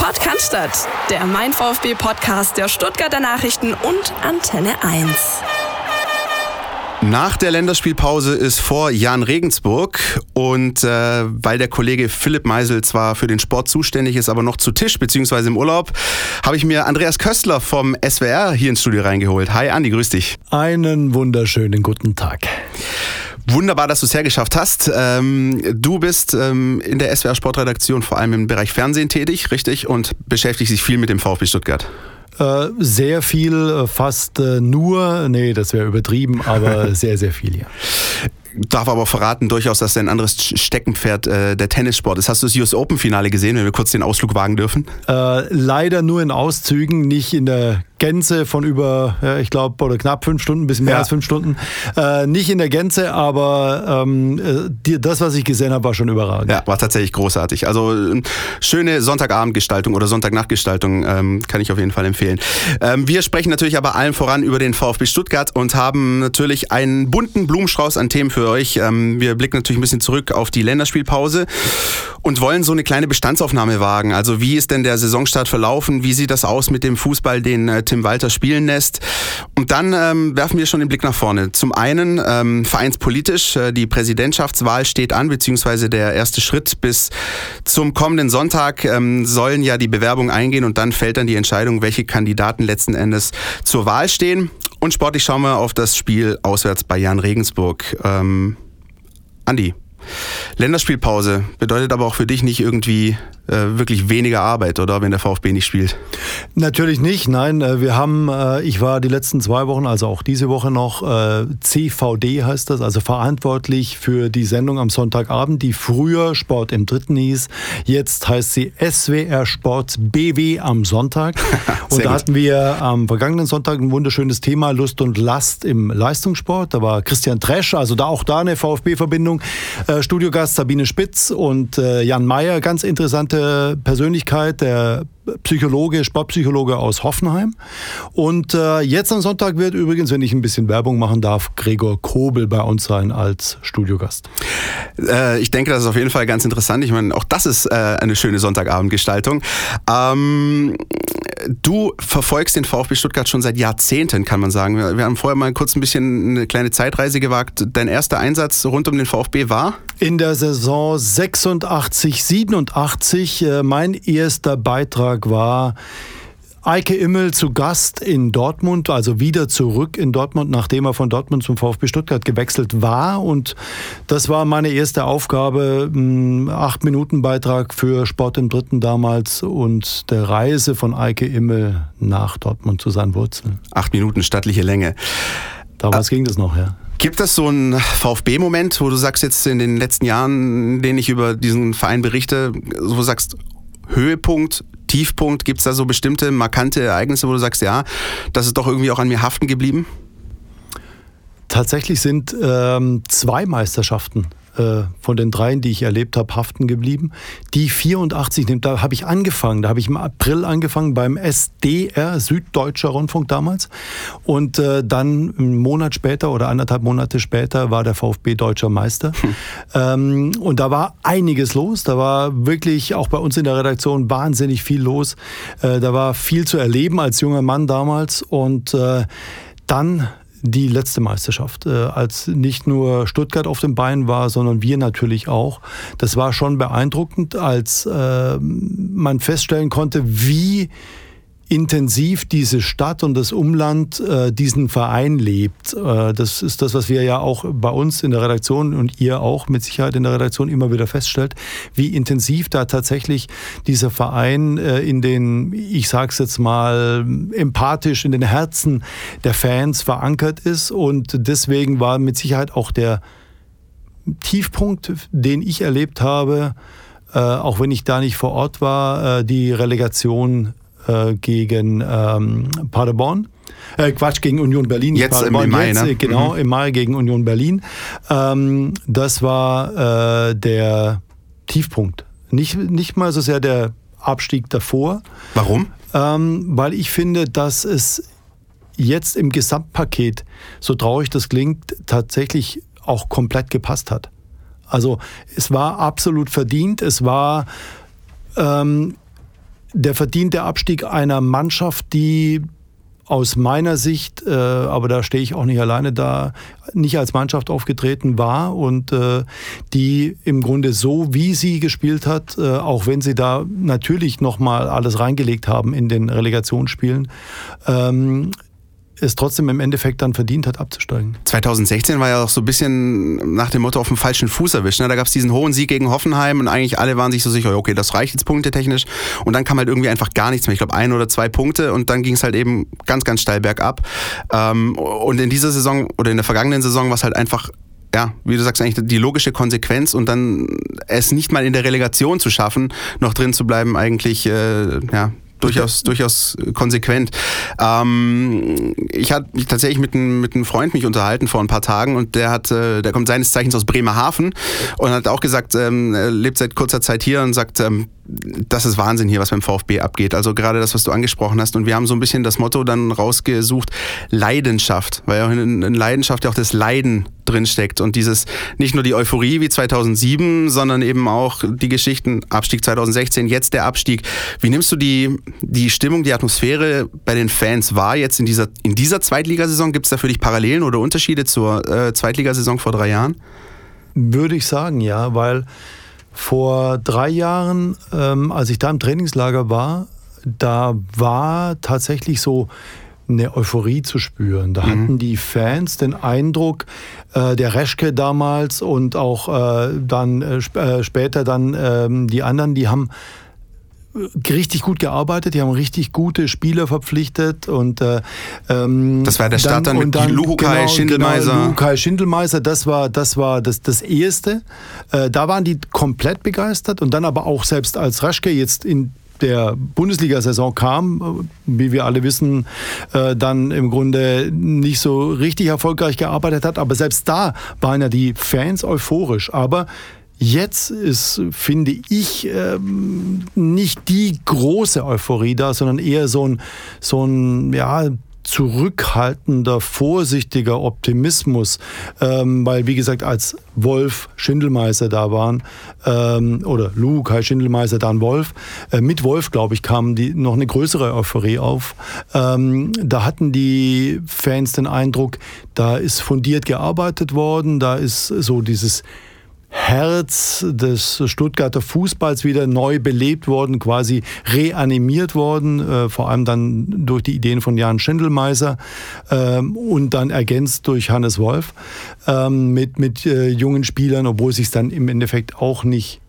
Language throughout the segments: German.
Podcast, der Mein VfB Podcast der Stuttgarter Nachrichten und Antenne 1. Nach der Länderspielpause ist vor Jan Regensburg und äh, weil der Kollege Philipp Meisel zwar für den Sport zuständig ist, aber noch zu Tisch bzw. im Urlaub, habe ich mir Andreas Köstler vom SWR hier ins Studio reingeholt. Hi Andi, grüß dich. Einen wunderschönen guten Tag. Wunderbar, dass du es hergeschafft hast. Ähm, du bist ähm, in der SWR Sportredaktion vor allem im Bereich Fernsehen tätig, richtig? Und beschäftigst dich viel mit dem VfB Stuttgart. Äh, sehr viel, äh, fast äh, nur, nee, das wäre übertrieben, aber sehr, sehr viel, ja darf aber verraten durchaus, dass ein anderes Steckenpferd äh, der Tennissport ist. Hast du das US Open Finale gesehen, wenn wir kurz den Ausflug wagen dürfen? Leider nur in Auszügen, nicht in der Gänze von über, ja, ich glaube, oder knapp fünf Stunden, ein bisschen mehr ja. als fünf Stunden. Äh, nicht in der Gänze, aber ähm, äh, die, das, was ich gesehen habe, war schon überragend. Ja, war tatsächlich großartig. Also äh, schöne Sonntagabendgestaltung oder Sonntagnachtgestaltung ähm, kann ich auf jeden Fall empfehlen. Ähm, wir sprechen natürlich aber allen voran über den VfB Stuttgart und haben natürlich einen bunten Blumenstrauß an Themen für euch. Ähm, wir blicken natürlich ein bisschen zurück auf die Länderspielpause und wollen so eine kleine Bestandsaufnahme wagen. Also wie ist denn der Saisonstart verlaufen? Wie sieht das aus mit dem Fußball, den äh, Tim Walter spielen lässt. Und dann ähm, werfen wir schon den Blick nach vorne. Zum einen ähm, vereinspolitisch, äh, die Präsidentschaftswahl steht an, beziehungsweise der erste Schritt bis zum kommenden Sonntag ähm, sollen ja die Bewerbungen eingehen und dann fällt dann die Entscheidung, welche Kandidaten letzten Endes zur Wahl stehen. Und sportlich schauen wir auf das Spiel auswärts bei Jan Regensburg. Ähm, Andi, Länderspielpause bedeutet aber auch für dich nicht irgendwie äh, wirklich weniger Arbeit, oder wenn der VfB nicht spielt? Natürlich nicht, nein. Äh, wir haben, äh, ich war die letzten zwei Wochen, also auch diese Woche noch, äh, CVD heißt das, also verantwortlich für die Sendung am Sonntagabend, die früher Sport im Dritten hieß. Jetzt heißt sie SWR Sport BW am Sonntag. und da hatten wir am vergangenen Sonntag ein wunderschönes Thema Lust und Last im Leistungssport. Da war Christian Tresch, also da auch da eine VfB-Verbindung. Äh, Studiogast Sabine Spitz und äh, Jan Mayer, ganz interessante Persönlichkeit, der Psychologe, Sportpsychologe aus Hoffenheim. Und äh, jetzt am Sonntag wird übrigens, wenn ich ein bisschen Werbung machen darf, Gregor Kobel bei uns sein als Studiogast. Äh, ich denke, das ist auf jeden Fall ganz interessant. Ich meine, auch das ist äh, eine schöne Sonntagabendgestaltung. Ähm, du verfolgst den VfB Stuttgart schon seit Jahrzehnten, kann man sagen. Wir, haben vorher mal kurz ein bisschen eine kleine Zeitreise gewagt. Dein erster Einsatz rund um den VfB war? In der Saison 86, 87. Äh, mein erster Beitrag war Eike Immel zu Gast in Dortmund, also wieder zurück in Dortmund, nachdem er von Dortmund zum VfB Stuttgart gewechselt war. Und das war meine erste Aufgabe, acht Minuten Beitrag für Sport im Dritten damals und der Reise von Eike Immel nach Dortmund zu seinen Wurzeln. Acht Minuten stattliche Länge. Damals äh, ging das noch, ja. Gibt es so einen VfB-Moment, wo du sagst jetzt in den letzten Jahren, in denen ich über diesen Verein berichte, wo du sagst, Höhepunkt, Tiefpunkt? Gibt es da so bestimmte markante Ereignisse, wo du sagst, ja, das ist doch irgendwie auch an mir haften geblieben? Tatsächlich sind ähm, zwei Meisterschaften äh, von den dreien, die ich erlebt habe, haften geblieben. Die 84, da habe ich angefangen, da habe ich im April angefangen beim SDR, Süddeutscher Rundfunk damals. Und äh, dann einen Monat später oder anderthalb Monate später war der VfB Deutscher Meister. Hm. Ähm, und da war einiges los. Da war wirklich auch bei uns in der Redaktion wahnsinnig viel los. Äh, da war viel zu erleben als junger Mann damals. Und äh, dann die letzte Meisterschaft, äh, als nicht nur Stuttgart auf dem Bein war, sondern wir natürlich auch. Das war schon beeindruckend, als äh, man feststellen konnte, wie intensiv diese Stadt und das Umland äh, diesen Verein lebt. Äh, das ist das, was wir ja auch bei uns in der Redaktion und ihr auch mit Sicherheit in der Redaktion immer wieder feststellt, wie intensiv da tatsächlich dieser Verein äh, in den, ich sag's jetzt mal, empathisch in den Herzen der Fans verankert ist. Und deswegen war mit Sicherheit auch der Tiefpunkt, den ich erlebt habe, äh, auch wenn ich da nicht vor Ort war, äh, die Relegation äh, gegen ähm, Paderborn. Äh, Quatsch, gegen Union Berlin. Jetzt im, Mai, jetzt, ne? Genau, mhm. im Mai gegen Union Berlin. Ähm, das war äh, der Tiefpunkt. Nicht, nicht mal so sehr der Abstieg davor. Warum? Ähm, weil ich finde, dass es jetzt im Gesamtpaket, so traurig das klingt, tatsächlich auch komplett gepasst hat. Also es war absolut verdient, es war ähm, der verdiente Abstieg einer Mannschaft, die aus meiner Sicht, äh, aber da stehe ich auch nicht alleine da, nicht als Mannschaft aufgetreten war und äh, die im Grunde so, wie sie gespielt hat, äh, auch wenn sie da natürlich nochmal alles reingelegt haben in den Relegationsspielen, ähm, es trotzdem im Endeffekt dann verdient hat, abzusteigen. 2016 war ja auch so ein bisschen nach dem Motto auf dem falschen Fuß erwischt. Ne? Da gab es diesen hohen Sieg gegen Hoffenheim und eigentlich alle waren sich so sicher, okay, das reicht jetzt punktetechnisch. Und dann kam halt irgendwie einfach gar nichts mehr. Ich glaube, ein oder zwei Punkte und dann ging es halt eben ganz, ganz steil bergab. Ähm, und in dieser Saison oder in der vergangenen Saison war es halt einfach ja, wie du sagst, eigentlich die logische Konsequenz und dann es nicht mal in der Relegation zu schaffen, noch drin zu bleiben, eigentlich äh, ja, durchaus, durchaus konsequent. Ähm, ich hatte mich tatsächlich mit, ein, mit einem Freund mich unterhalten vor ein paar Tagen und der hat, äh, der kommt seines Zeichens aus Bremerhaven und hat auch gesagt, ähm, er lebt seit kurzer Zeit hier und sagt, ähm, das ist Wahnsinn hier, was beim VfB abgeht. Also gerade das, was du angesprochen hast. Und wir haben so ein bisschen das Motto dann rausgesucht, Leidenschaft, weil auch in, in Leidenschaft ja auch das Leiden drinsteckt. Und dieses, nicht nur die Euphorie wie 2007, sondern eben auch die Geschichten, Abstieg 2016, jetzt der Abstieg. Wie nimmst du die, die Stimmung, die Atmosphäre bei den Fans wahr jetzt in dieser, in dieser Zweitligasaison? Gibt es da für dich Parallelen oder Unterschiede zur äh, Zweitligasaison vor drei Jahren? Würde ich sagen, ja, weil vor drei Jahren, ähm, als ich da im Trainingslager war, da war tatsächlich so eine Euphorie zu spüren. Da mhm. hatten die Fans den Eindruck, äh, der Reschke damals und auch äh, dann äh, äh später dann ähm, die anderen, die haben richtig gut gearbeitet, die haben richtig gute Spieler verpflichtet und äh, ähm, das war der Start dann, dann mit dann, Lukai genau, Schindelmeiser. Genau, Lukai Schindelmeiser, das war das war das das erste. Äh, da waren die komplett begeistert und dann aber auch selbst als Raschke jetzt in der Bundesliga-Saison kam, wie wir alle wissen, äh, dann im Grunde nicht so richtig erfolgreich gearbeitet hat. Aber selbst da waren ja die Fans euphorisch. Aber Jetzt ist, finde ich, ähm, nicht die große Euphorie da, sondern eher so ein, so ein ja, zurückhaltender, vorsichtiger Optimismus, ähm, weil wie gesagt, als Wolf Schindelmeister da waren ähm, oder Luke Kai Schindelmeister dann Wolf, äh, mit Wolf glaube ich kam die noch eine größere Euphorie auf. Da hatten die Fans den Eindruck, da ist fundiert gearbeitet worden, da ist so dieses Herz des Stuttgarter Fußballs wieder neu belebt worden, quasi reanimiert worden, äh, vor allem dann durch die Ideen von Jan Schindelmeiser ähm, und dann ergänzt durch Hannes Wolf ähm, mit, mit äh, jungen Spielern, obwohl sich dann im Endeffekt auch nicht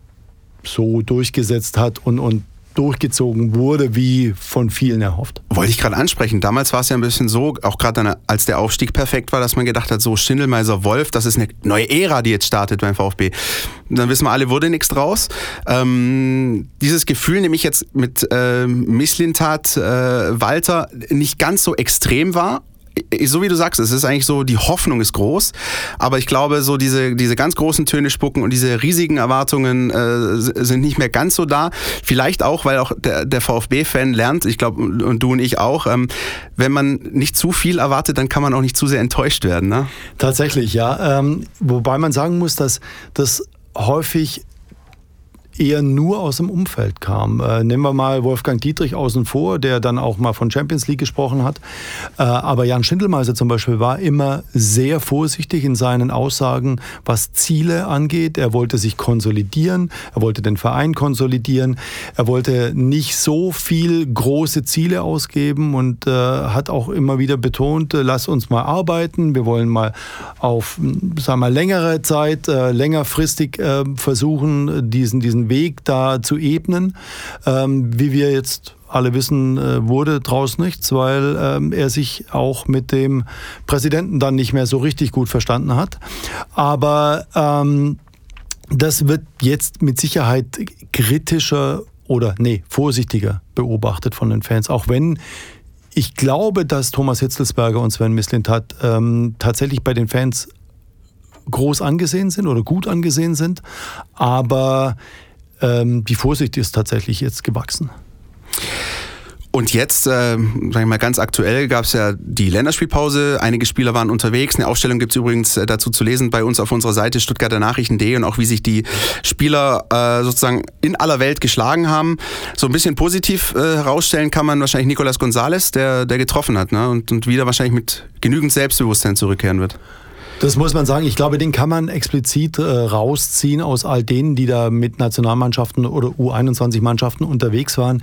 so durchgesetzt hat und, und durchgezogen wurde, wie von vielen erhofft. Wollte ich gerade ansprechen. Damals war es ja ein bisschen so, auch gerade als der Aufstieg perfekt war, dass man gedacht hat, so Schindelmeiser Wolf, das ist eine neue Ära, die jetzt startet beim VfB. Dann wissen wir alle, wurde nichts draus. Ähm, dieses Gefühl nehme ich jetzt mit äh, Misslintat, äh, Walter nicht ganz so extrem war, so wie du sagst, es ist eigentlich so, die Hoffnung ist groß, aber ich glaube, so diese, diese ganz großen Töne spucken und diese riesigen Erwartungen äh, sind nicht mehr ganz so da. Vielleicht auch, weil auch der, der VfB-Fan lernt, ich glaube, und du und ich auch, ähm, wenn man nicht zu viel erwartet, dann kann man auch nicht zu sehr enttäuscht werden. Ne? Tatsächlich, ja. Ähm, wobei man sagen muss, dass das häufig eher nur aus dem Umfeld kam. Äh, nehmen wir mal Wolfgang Dietrich außen vor, der dann auch mal von Champions League gesprochen hat. Äh, aber Jan Schindelmeiser zum Beispiel war immer sehr vorsichtig in seinen Aussagen, was Ziele angeht. Er wollte sich konsolidieren, er wollte den Verein konsolidieren, er wollte nicht so viel große Ziele ausgeben und äh, hat auch immer wieder betont, äh, lass uns mal arbeiten, wir wollen mal auf sagen wir, längere Zeit, äh, längerfristig äh, versuchen, diesen, diesen Weg da zu ebnen. Ähm, wie wir jetzt alle wissen, äh, wurde draus nichts, weil ähm, er sich auch mit dem Präsidenten dann nicht mehr so richtig gut verstanden hat. Aber ähm, das wird jetzt mit Sicherheit kritischer oder nee, vorsichtiger beobachtet von den Fans, auch wenn ich glaube, dass Thomas Hitzelsberger und Sven Mislintat ähm, tatsächlich bei den Fans groß angesehen sind oder gut angesehen sind. Aber die Vorsicht ist tatsächlich jetzt gewachsen. Und jetzt, äh, sag ich mal, ganz aktuell gab es ja die Länderspielpause. Einige Spieler waren unterwegs. Eine Aufstellung gibt es übrigens äh, dazu zu lesen bei uns auf unserer Seite Stuttgarter Nachrichten.de und auch wie sich die Spieler äh, sozusagen in aller Welt geschlagen haben. So ein bisschen positiv äh, herausstellen kann man wahrscheinlich Nicolas Gonzalez, der, der getroffen hat ne? und, und wieder wahrscheinlich mit genügend Selbstbewusstsein zurückkehren wird. Das muss man sagen. Ich glaube, den kann man explizit äh, rausziehen aus all denen, die da mit Nationalmannschaften oder U21-Mannschaften unterwegs waren.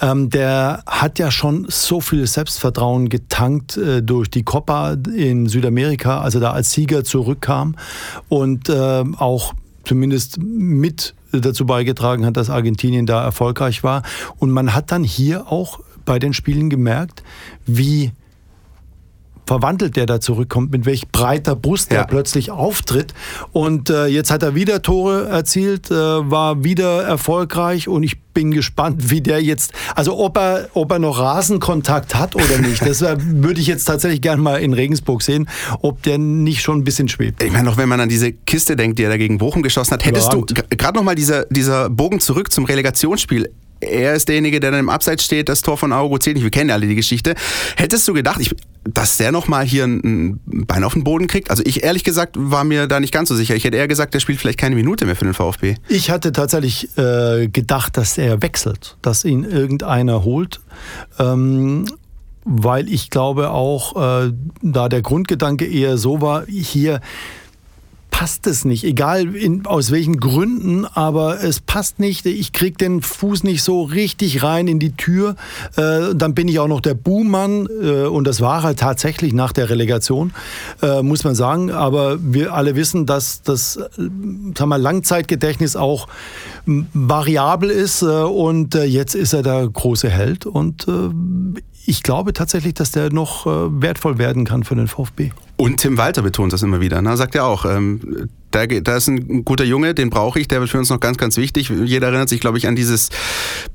Ähm, der hat ja schon so viel Selbstvertrauen getankt äh, durch die Copa in Südamerika, als er da als Sieger zurückkam und äh, auch zumindest mit dazu beigetragen hat, dass Argentinien da erfolgreich war. Und man hat dann hier auch bei den Spielen gemerkt, wie verwandelt der da zurückkommt, mit welch breiter Brust ja. der plötzlich auftritt. Und äh, jetzt hat er wieder Tore erzielt, äh, war wieder erfolgreich und ich bin gespannt, wie der jetzt, also ob er, ob er noch Rasenkontakt hat oder nicht. Das äh, würde ich jetzt tatsächlich gerne mal in Regensburg sehen, ob der nicht schon ein bisschen schwebt. Ich meine, noch wenn man an diese Kiste denkt, die er dagegen Bochum geschossen hat, hättest Überragend. du gerade noch mal dieser, dieser Bogen zurück zum Relegationsspiel er ist derjenige, der dann im Abseits steht, das Tor von Augo zählt nicht. Wir kennen ja alle die Geschichte. Hättest du gedacht, ich, dass der nochmal hier ein Bein auf den Boden kriegt? Also ich ehrlich gesagt war mir da nicht ganz so sicher. Ich hätte eher gesagt, der spielt vielleicht keine Minute mehr für den VfB. Ich hatte tatsächlich äh, gedacht, dass er wechselt, dass ihn irgendeiner holt. Ähm, weil ich glaube auch, äh, da der Grundgedanke eher so war, hier passt es nicht, egal in, aus welchen Gründen, aber es passt nicht. Ich kriege den Fuß nicht so richtig rein in die Tür. Äh, dann bin ich auch noch der Buhmann äh, und das war halt tatsächlich nach der Relegation, äh, muss man sagen. Aber wir alle wissen, dass das äh, sagen wir, Langzeitgedächtnis auch variabel ist äh, und äh, jetzt ist er der große Held und ich glaube tatsächlich, dass der noch wertvoll werden kann für den VfB. Und Tim Walter betont das immer wieder. Ne? Sagt ja auch, ähm, da, da ist ein guter Junge, den brauche ich, der wird für uns noch ganz, ganz wichtig. Jeder erinnert sich, glaube ich, an dieses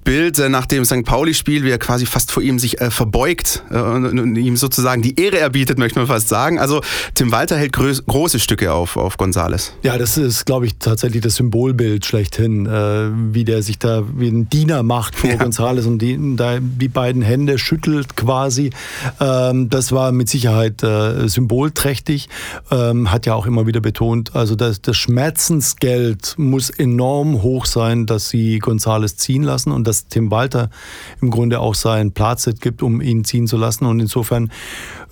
Bild äh, nach dem St. Pauli-Spiel, wie er quasi fast vor ihm sich äh, verbeugt äh, und, und, ihm sozusagen die Ehre erbietet, möchte man fast sagen. Also Tim Walter hält große Stücke auf, auf Gonzales. Ja, das ist, glaube ich, tatsächlich das Symbolbild schlechthin, äh, wie der sich da wie ein Diener macht vor ja. Gonzales und die, da die beiden Hände schüttelt quasi. Ähm, das war mit Sicherheit äh, symbolträchtig, ähm, hat ja auch immer wieder betont, also das, das Schmerzensgeld muss enorm hoch sein, dass sie Gonzales ziehen lassen und dass Tim Walter im Grunde auch seinen Platz gibt, um ihn ziehen zu lassen. Und insofern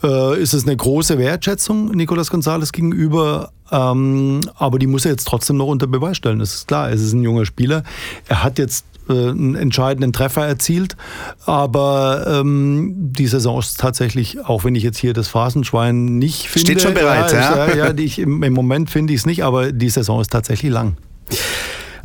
äh, ist es eine große Wertschätzung Nicolas Gonzales gegenüber. Ähm, aber die muss er jetzt trotzdem noch unter Beweis stellen. Das ist klar. Es ist ein junger Spieler. Er hat jetzt einen entscheidenden Treffer erzielt. Aber ähm, die Saison ist tatsächlich, auch wenn ich jetzt hier das Phasenschwein nicht finde. Steht schon bereit, ja. ja, ja ich, im, im Moment finde ich es nicht, aber die Saison ist tatsächlich lang.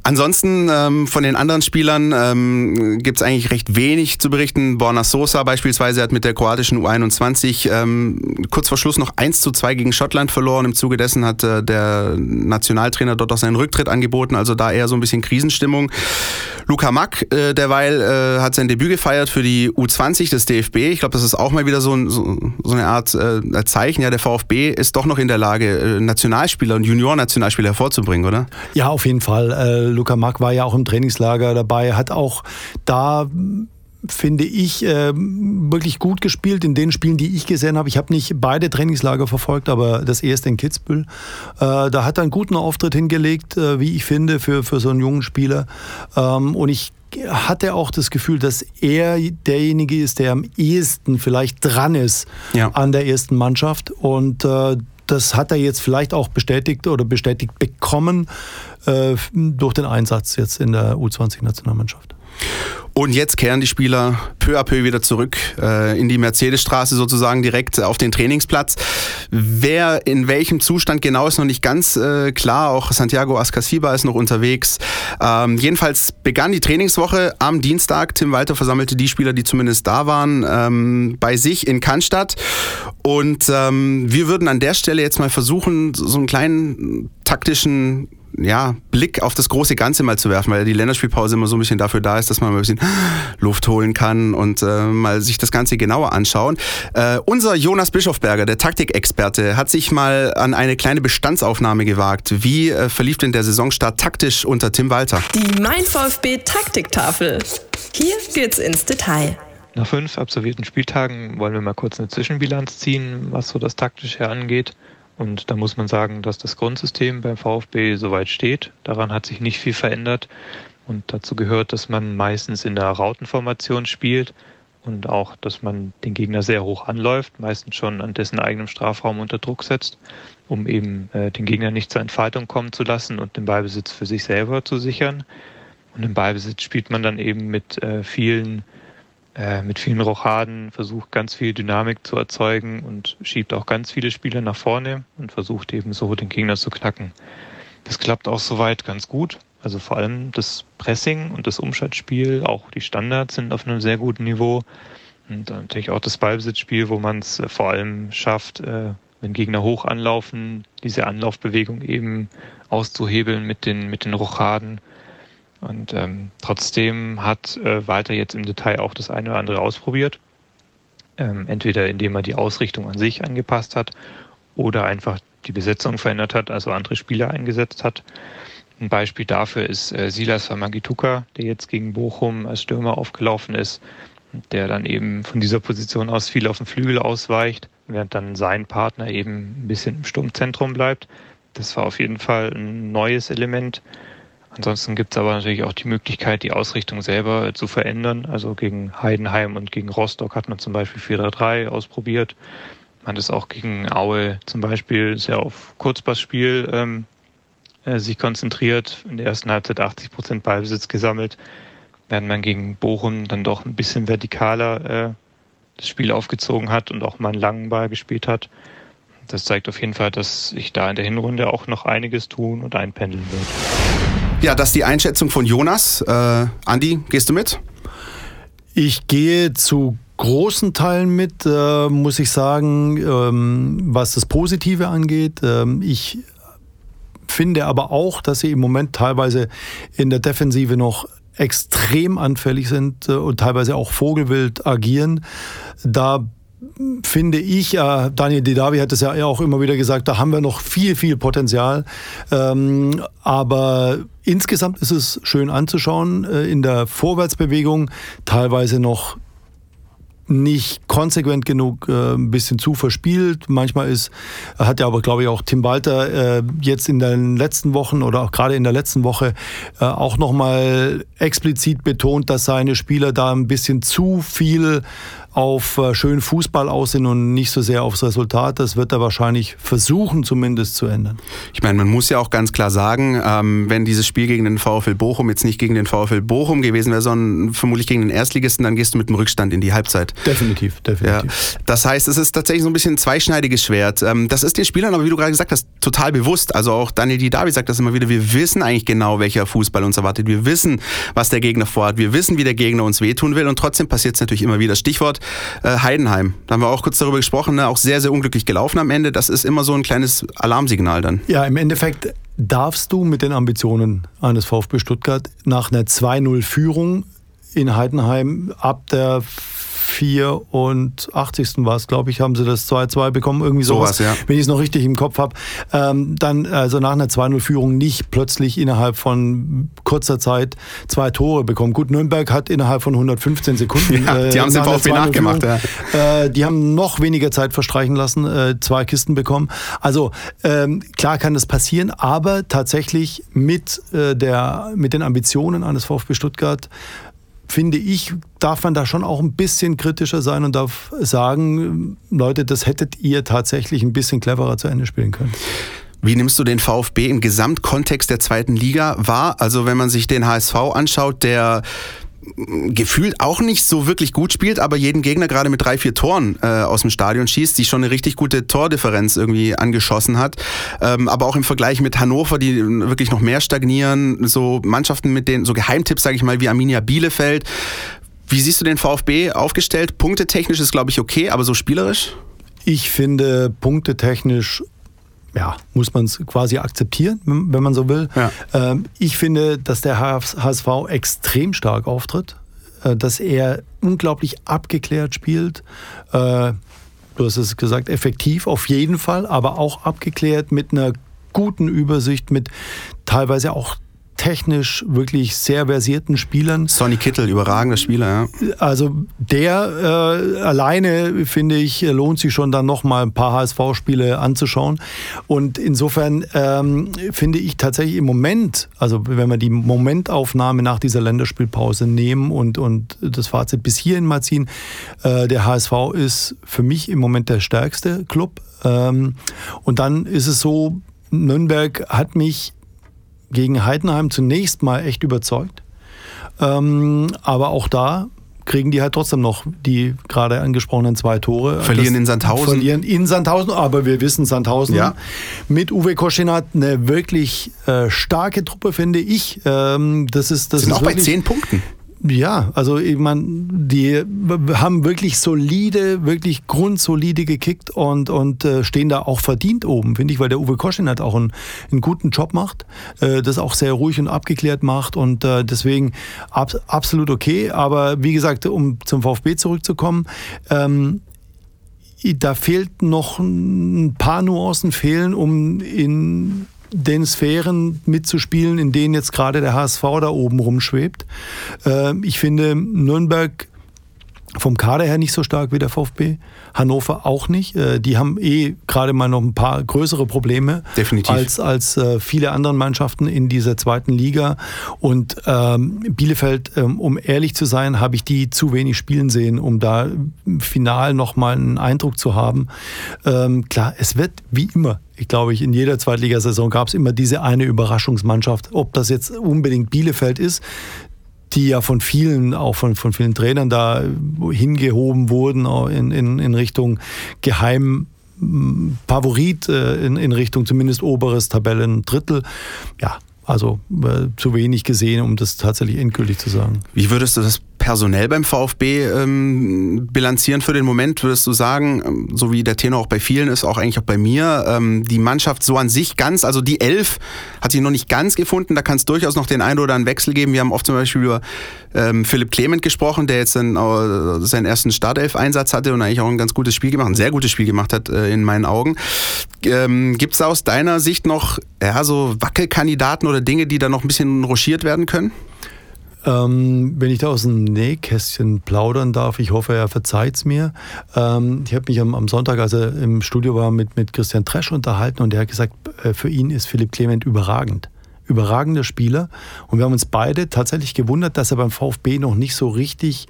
Ansonsten ähm, von den anderen Spielern ähm, gibt es eigentlich recht wenig zu berichten. Borna Sosa beispielsweise hat mit der kroatischen U21 ähm, kurz vor Schluss noch 1 zu 2 gegen Schottland verloren. Im Zuge dessen hat äh, der Nationaltrainer dort auch seinen Rücktritt angeboten, also da eher so ein bisschen Krisenstimmung. Luca Mack äh, derweil äh, hat sein Debüt gefeiert für die U20 des DFB. Ich glaube, das ist auch mal wieder so, ein, so, so eine Art äh, Zeichen. Ja, der VfB ist doch noch in der Lage, äh, Nationalspieler und Junior-Nationalspieler hervorzubringen, oder? Ja, auf jeden Fall. Luca Mack war ja auch im Trainingslager dabei, hat auch da finde ich, äh, wirklich gut gespielt in den Spielen, die ich gesehen habe. Ich habe nicht beide Trainingslager verfolgt, aber das erste in Kitzbühel. Äh, da hat er einen guten Auftritt hingelegt, äh, wie ich finde, für, für so einen jungen Spieler. Ähm, und ich hatte auch das Gefühl, dass er derjenige ist, der am ehesten vielleicht dran ist ja. an der ersten Mannschaft. Und äh, das hat er jetzt vielleicht auch bestätigt oder bestätigt bekommen äh, durch den Einsatz jetzt in der U20-Nationalmannschaft. Und jetzt kehren die Spieler peu à peu wieder zurück äh, in die Mercedesstraße sozusagen direkt auf den Trainingsplatz. Wer in welchem Zustand genau ist noch nicht ganz äh, klar. Auch Santiago Ascasiba ist noch unterwegs. Ähm, jedenfalls begann die Trainingswoche am Dienstag. Tim Walter versammelte die Spieler, die zumindest da waren, ähm, bei sich in Cannstatt. Und ähm, wir würden an der Stelle jetzt mal versuchen, so einen kleinen taktischen ja, Blick auf das große Ganze mal zu werfen, weil die Länderspielpause immer so ein bisschen dafür da ist, dass man mal ein bisschen Luft holen kann und äh, mal sich das Ganze genauer anschauen. Äh, unser Jonas Bischofberger, der Taktikexperte, hat sich mal an eine kleine Bestandsaufnahme gewagt. Wie äh, verlief denn der Saisonstart taktisch unter Tim Walter? Die Mein VfB Taktiktafel. Hier geht's ins Detail. Nach fünf absolvierten Spieltagen wollen wir mal kurz eine Zwischenbilanz ziehen, was so das Taktische angeht. Und da muss man sagen, dass das Grundsystem beim VfB soweit steht. Daran hat sich nicht viel verändert. Und dazu gehört, dass man meistens in der Rautenformation spielt und auch, dass man den Gegner sehr hoch anläuft, meistens schon an dessen eigenem Strafraum unter Druck setzt, um eben äh, den Gegner nicht zur Entfaltung kommen zu lassen und den Ballbesitz für sich selber zu sichern. Und im Ballbesitz spielt man dann eben mit äh, vielen äh, mit vielen Rochaden, versucht ganz viel Dynamik zu erzeugen und schiebt auch ganz viele Spieler nach vorne und versucht eben so den Gegner zu knacken. Das klappt auch soweit ganz gut. Also vor allem das Pressing und das Umschaltspiel, auch die Standards sind auf einem sehr guten Niveau. Und natürlich auch das Ballbesitzspiel, wo man es äh, vor allem schafft, äh, wenn Gegner hoch anlaufen, diese Anlaufbewegung eben auszuhebeln mit den, mit den Rochaden. Und ähm, trotzdem hat äh, Walter jetzt im Detail auch das eine oder andere ausprobiert. Ähm, entweder indem er die Ausrichtung an sich angepasst hat oder einfach die Besetzung verändert hat, also andere Spieler eingesetzt hat. Ein Beispiel dafür ist äh, Silas Famagituka, der jetzt gegen Bochum als Stürmer aufgelaufen ist, der dann eben von dieser Position aus viel auf den Flügel ausweicht, während dann sein Partner eben ein bisschen im Sturmzentrum bleibt. Das war auf jeden Fall ein neues Element. Ansonsten gibt es aber natürlich auch die Möglichkeit, die Ausrichtung selber zu verändern. Also gegen Heidenheim und gegen Rostock hat man zum Beispiel 4-3-3 ausprobiert. Man hat es auch gegen Aue zum Beispiel sehr auf Kurzpassspiel ähm, äh, sich konzentriert, in der ersten Halbzeit 80 Prozent Ballbesitz gesammelt, während man gegen Bochum dann doch ein bisschen vertikaler äh, das Spiel aufgezogen hat und auch mal einen langen Ball gespielt hat. Das zeigt auf jeden Fall, dass sich da in der Hinrunde auch noch einiges tun und einpendeln wird. Ja, das ist die Einschätzung von Jonas. Äh, Andi, gehst du mit? Ich gehe zu großen Teilen mit, äh, muss ich sagen, ähm, was das Positive angeht. Ähm, ich finde aber auch, dass sie im Moment teilweise in der Defensive noch extrem anfällig sind äh, und teilweise auch vogelwild agieren. Da finde ich, äh, Daniel Didavi hat es ja auch immer wieder gesagt, da haben wir noch viel, viel Potenzial. Ähm, aber insgesamt ist es schön anzuschauen äh, in der Vorwärtsbewegung, teilweise noch nicht konsequent genug, äh, ein bisschen zu verspielt. Manchmal ist, hat ja aber, glaube ich, auch Tim Walter äh, jetzt in den letzten Wochen oder auch gerade in der letzten Woche äh, auch nochmal explizit betont, dass seine Spieler da ein bisschen zu viel auf äh, schönen Fußball aussehen und nicht so sehr aufs Resultat. Das wird er wahrscheinlich versuchen, zumindest zu ändern. Ich meine, man muss ja auch ganz klar sagen, ähm, wenn dieses Spiel gegen den VfL Bochum jetzt nicht gegen den VfL Bochum gewesen wäre, sondern vermutlich gegen den Erstligisten, dann gehst du mit dem Rückstand in die Halbzeit. Definitiv, definitiv. Ja. Das heißt, es ist tatsächlich so ein bisschen ein zweischneidiges Schwert. Ähm, das ist den Spielern aber, wie du gerade gesagt hast, total bewusst. Also auch Daniel Didavi sagt das immer wieder, wir wissen eigentlich genau, welcher Fußball uns erwartet. Wir wissen, was der Gegner vorhat. Wir wissen, wie der Gegner uns wehtun will und trotzdem passiert es natürlich immer wieder. Stichwort äh, Heidenheim. Da haben wir auch kurz darüber gesprochen, ne? auch sehr, sehr unglücklich gelaufen am Ende. Das ist immer so ein kleines Alarmsignal dann. Ja, im Endeffekt darfst du mit den Ambitionen eines VfB Stuttgart nach einer 2-0-Führung in Heidenheim ab der 84. war es, glaube ich, haben sie das 2-2 bekommen, irgendwie sowas, so was, ja. wenn ich es noch richtig im Kopf habe. Ähm, dann also nach einer 2-0-Führung nicht plötzlich innerhalb von kurzer Zeit zwei Tore bekommen. Gut, Nürnberg hat innerhalb von 115 Sekunden. Ja, die haben es im VfB nachgemacht. Ja. Äh, die haben noch weniger Zeit verstreichen lassen, äh, zwei Kisten bekommen. Also ähm, klar kann das passieren, aber tatsächlich mit, äh, der, mit den Ambitionen eines VfB Stuttgart finde ich, darf man da schon auch ein bisschen kritischer sein und darf sagen, Leute, das hättet ihr tatsächlich ein bisschen cleverer zu Ende spielen können. Wie nimmst du den VfB im Gesamtkontext der zweiten Liga wahr? Also wenn man sich den HSV anschaut, der gefühlt auch nicht so wirklich gut spielt, aber jeden Gegner gerade mit drei, vier Toren äh, aus dem Stadion schießt, die schon eine richtig gute Tordifferenz irgendwie angeschossen hat. Ähm, aber auch im Vergleich mit Hannover, die wirklich noch mehr stagnieren, so Mannschaften mit den, so Geheimtipps, sage ich mal, wie Arminia Bielefeld. Wie siehst du den VfB aufgestellt? Punktetechnisch ist, glaube ich, okay, aber so spielerisch? Ich finde punktetechnisch ja, muss man es quasi akzeptieren, wenn man so will. Ja. Ähm, ich finde, dass der HSV extrem stark auftritt, äh, dass er unglaublich abgeklärt spielt. Äh, du hast es gesagt, effektiv auf jeden Fall, aber auch abgeklärt mit einer guten Übersicht, mit teilweise auch technisch wirklich sehr versierten Spielern. Sonny Kittel, überragender Spieler, ja. Also der äh, alleine, finde ich, lohnt sich schon dann nochmal ein paar HSV-Spiele anzuschauen. Und insofern ähm, finde ich tatsächlich im Moment, also wenn wir die Momentaufnahme nach dieser Länderspielpause nehmen und, und das Fazit bis hierhin mal ziehen, äh, der HSV ist für mich im Moment der stärkste Club. Ähm, und dann ist es so, Nürnberg hat mich gegen Heidenheim zunächst mal echt überzeugt. Ähm, aber auch da kriegen die halt trotzdem noch die gerade angesprochenen zwei Tore. Verlieren das in Sandhausen. Verlieren in Sandhausen, aber wir wissen, Sandhausen ja. mit Uwe Koschinat eine wirklich äh, starke Truppe, finde ich. Ähm, das ist, das Sind ist auch bei zehn Punkten. Ja, also ich meine, die haben wirklich solide, wirklich grundsolide gekickt und, und äh, stehen da auch verdient oben, finde ich, weil der Uwe Koschin hat auch einen, einen guten Job macht, äh, das auch sehr ruhig und abgeklärt macht und äh, deswegen ab, absolut okay. Aber wie gesagt, um zum VfB zurückzukommen, ähm, da fehlt noch ein paar Nuancen fehlen, um in den Sphären mitzuspielen, in denen jetzt gerade der HSV da oben rumschwebt. Ähm, ich finde Nürnberg vom Kader her nicht so stark wie der VfB. Hannover auch nicht. Äh, die haben eh gerade mal noch ein paar größere Probleme Definitiv. als, als äh, viele andere Mannschaften in dieser zweiten Liga. Und ähm, Bielefeld, ähm, um ehrlich zu sein, habe ich die zu wenig spielen sehen, um da final nochmal einen Eindruck zu haben. Ähm, klar, es wird wie immer ich glaube, in jeder Zweitligasaison gab es immer diese eine Überraschungsmannschaft. Ob das jetzt unbedingt Bielefeld ist, die ja von vielen, auch von, von vielen Trainern da hingehoben wurden in, in, in Richtung Geheim. Favorit äh, in, in Richtung zumindest oberes Tabellendrittel. Ja, also äh, zu wenig gesehen, um das tatsächlich endgültig zu sagen. Wie würdest du das personell beim VfB ähm, bilanzieren für den Moment? Würdest du sagen, ähm, so wie der Tenor auch bei vielen ist, auch eigentlich auch bei mir, ähm, die Mannschaft so an sich ganz, also die Elf hat sich noch nicht ganz gefunden, da kann es durchaus noch den einen oder anderen Wechsel geben. Wir haben oft zum Beispiel über ähm, Philipp Clement gesprochen, der jetzt dann äh, seinen ersten Startelf-Einsatz hatte und eigentlich auch ein ganz gutes Spiel gemacht, ein sehr gutes Spiel gemacht hat äh, in meinen Augen. Ähm, Gibt es aus deiner Sicht noch ja, so Wackelkandidaten oder Dinge, die da noch ein bisschen rochiert werden können? Ähm, wenn ich da aus dem Nähkästchen plaudern darf, ich hoffe, er verzeiht es mir. Ähm, ich habe mich am, am, Sonntag, als er im Studio war, mit, mit Christian Tresch unterhalten und er hat gesagt, äh, für ihn ist Philipp Clement überragend. Überragender Spieler. Und wir haben uns beide tatsächlich gewundert, dass er beim VfB noch nicht so richtig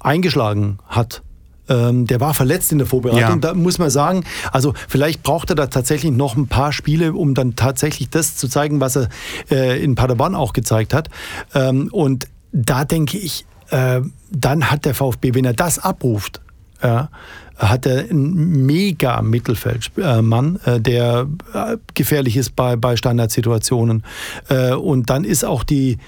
eingeschlagen hat. Ähm, der war verletzt in der Vorbereitung. Ja. Da muss man sagen, also vielleicht braucht er da tatsächlich noch ein paar Spiele, um dann tatsächlich das zu zeigen, was er äh, in Paderborn auch gezeigt hat. Ähm, und da denke ich, äh, dann hat der VfB, wenn er das abruft, ja, hat er einen mega Mittelfeldmann, äh, der äh, gefährlich ist bei, bei Standardsituationen. Äh, und dann ist auch die,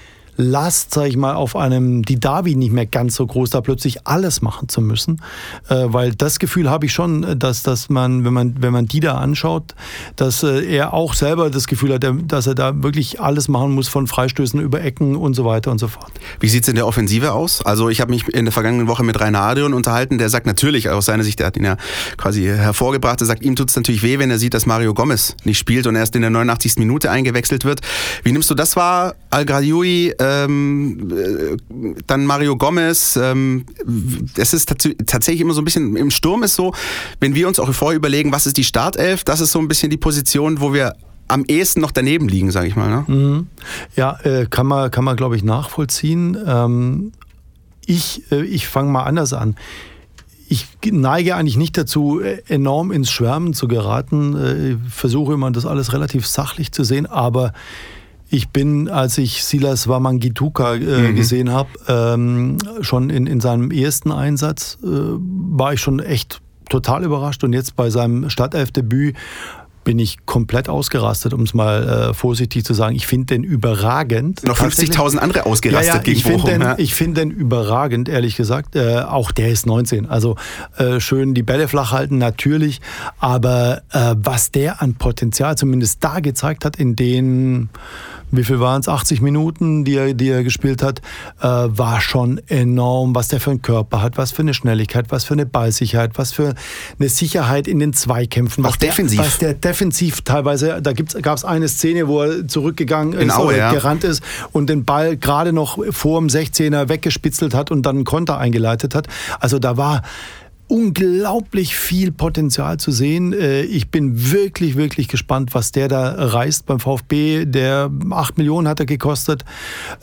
Last, sage ich mal, auf einem die Davi nicht mehr ganz so groß, da plötzlich alles machen zu müssen. Äh, weil das Gefühl habe ich schon, dass, dass man, wenn man, wenn man die da anschaut, dass äh, er auch selber das Gefühl hat, dass er da wirklich alles machen muss, von Freistößen über Ecken und so weiter und so fort. Wie sieht es in der Offensive aus? Also ich habe mich in der vergangenen Woche mit Rainer Adrian unterhalten, der sagt natürlich, aus seiner Sicht, der hat ihn ja quasi hervorgebracht, er sagt, ihm tut es natürlich weh, wenn er sieht, dass Mario Gomez nicht spielt und erst in der 89. Minute eingewechselt wird. Wie nimmst du das wahr, Al-Gradioui? Äh, ähm, äh, dann Mario Gomez. Ähm, es ist tatsächlich immer so ein bisschen, im Sturm ist so, wenn wir uns auch vorher überlegen, was ist die Startelf, das ist so ein bisschen die Position, wo wir am ehesten noch daneben liegen, sage ich mal. Ne? Mhm. Ja, äh, kann man, kann man glaube ich, nachvollziehen. Ähm, ich äh, ich fange mal anders an. Ich neige eigentlich nicht dazu, äh, enorm ins Schwärmen zu geraten. Äh, ich versuche immer, das alles relativ sachlich zu sehen, aber ich bin, als ich Silas Wamangituka äh, mhm. gesehen habe, ähm, schon in, in seinem ersten Einsatz, äh, war ich schon echt total überrascht. Und jetzt bei seinem Stadtelfdebüt bin ich komplett ausgerastet, um es mal äh, vorsichtig zu sagen. Ich finde den überragend. Noch 50.000 andere ausgerastet ja, ja, gegen ich Bochum. Den, ja. Ich finde den überragend, ehrlich gesagt. Äh, auch der ist 19. Also äh, schön die Bälle flach halten, natürlich. Aber äh, was der an Potenzial zumindest da gezeigt hat, in den wie viel waren es, 80 Minuten, die er, die er gespielt hat, äh, war schon enorm, was der für einen Körper hat, was für eine Schnelligkeit, was für eine Ballsicherheit, was für eine Sicherheit in den Zweikämpfen. Auch defensiv. Der, was der defensiv teilweise, da gab es eine Szene, wo er zurückgegangen ist, Aue, ja. gerannt ist und den Ball gerade noch vor dem 16er weggespitzelt hat und dann einen Konter eingeleitet hat. Also da war unglaublich viel Potenzial zu sehen. Äh, ich bin wirklich, wirklich gespannt, was der da reißt beim VfB. Der 8 Millionen hat er gekostet,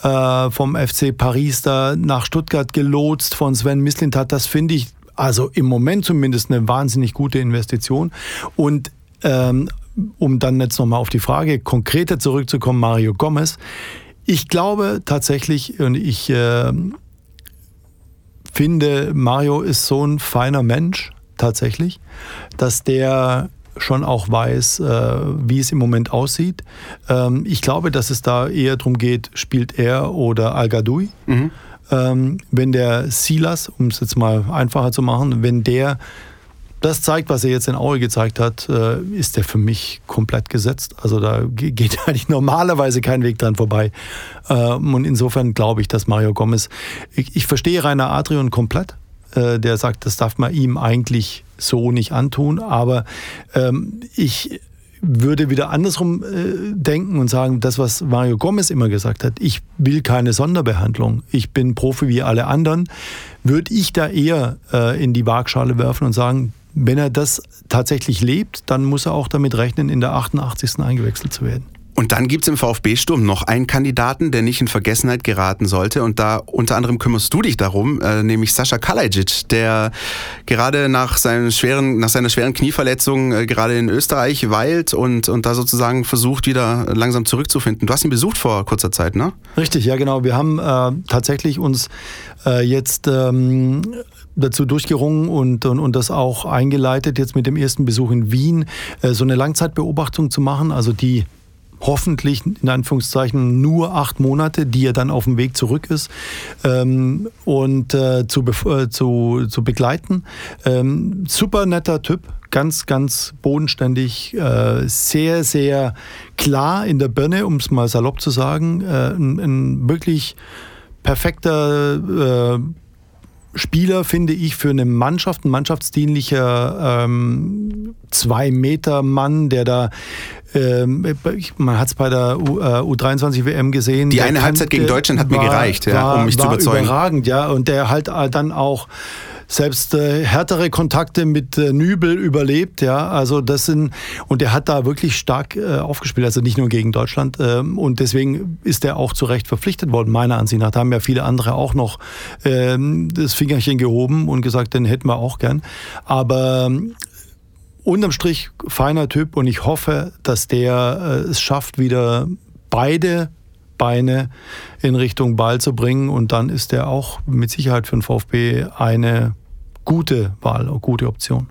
äh, vom FC Paris da nach Stuttgart gelotst von Sven Mislintat. Das finde ich also im Moment zumindest eine wahnsinnig gute Investition. Und ähm, um dann jetzt nochmal auf die Frage konkreter zurückzukommen, Mario Gomez. Ich glaube tatsächlich, und ich äh, finde, Mario ist so ein feiner Mensch, tatsächlich, dass der schon auch weiß, äh, wie es im Moment aussieht. Ähm, ich glaube, dass es da eher darum geht, spielt er oder Al Gadoui. Mhm. Ähm, wenn der Silas, um es jetzt mal einfacher zu machen, wenn der das zeigt, was er jetzt in Aue gezeigt hat, äh, ist der für mich komplett gesetzt. Also da geht eigentlich normalerweise kein Weg dran vorbei. Ähm, und insofern glaube ich, dass Mario Gomez, ich, ich verstehe Rainer Adrian komplett. Äh, der sagt, das darf man ihm eigentlich so nicht antun. Aber ähm, ich würde wieder andersrum äh, denken und sagen, das, was Mario Gomez immer gesagt hat, ich will keine Sonderbehandlung, ich bin Profi wie alle anderen, würde ich da eher in die Waagschale werfen und sagen, wenn er das tatsächlich lebt, dann muss er auch damit rechnen, in der 88. eingewechselt zu werden. Und dann gibt es im VfB-Sturm noch einen Kandidaten, der nicht in Vergessenheit geraten sollte. Und da unter anderem kümmerst du dich darum, äh, nämlich Sascha Kalajic, der gerade nach, seinen schweren, nach seiner schweren Knieverletzung äh, gerade in Österreich weilt und, und da sozusagen versucht, wieder langsam zurückzufinden. Du hast ihn besucht vor kurzer Zeit, ne? Richtig, ja genau. Wir haben äh, tatsächlich uns äh, jetzt ähm, dazu durchgerungen und, und, und das auch eingeleitet, jetzt mit dem ersten Besuch in Wien, äh, so eine Langzeitbeobachtung zu machen, also die hoffentlich in Anführungszeichen nur acht Monate, die er dann auf dem Weg zurück ist ähm, und äh, zu, äh, zu, zu begleiten. Ähm, super netter Typ, ganz, ganz bodenständig, äh, sehr, sehr klar in der Birne, um es mal salopp zu sagen. Äh, ein, ein, wirklich perfekter äh, Spieler, finde ich, für eine Mannschaft, ein mannschaftsdienlicher ähm, Zwei-Meter-Mann, der da, ähm, man hat es bei der U, äh, U23 WM gesehen. Die eine Halbzeit gegen Deutschland hat war, mir gereicht, ja, war, um mich zu überzeugen. überragend, ja, und der halt äh, dann auch selbst äh, härtere Kontakte mit äh, Nübel überlebt, ja. Also das sind und er hat da wirklich stark äh, aufgespielt, also nicht nur gegen Deutschland. Ähm, und deswegen ist er auch zu Recht verpflichtet worden, meiner Ansicht nach. Da haben ja viele andere auch noch ähm, das Fingerchen gehoben und gesagt, den hätten wir auch gern. Aber ähm, unterm Strich feiner Typ und ich hoffe, dass der äh, es schafft, wieder beide Beine in Richtung Ball zu bringen. Und dann ist er auch mit Sicherheit für den VfB eine gute Wahl, eine gute Option.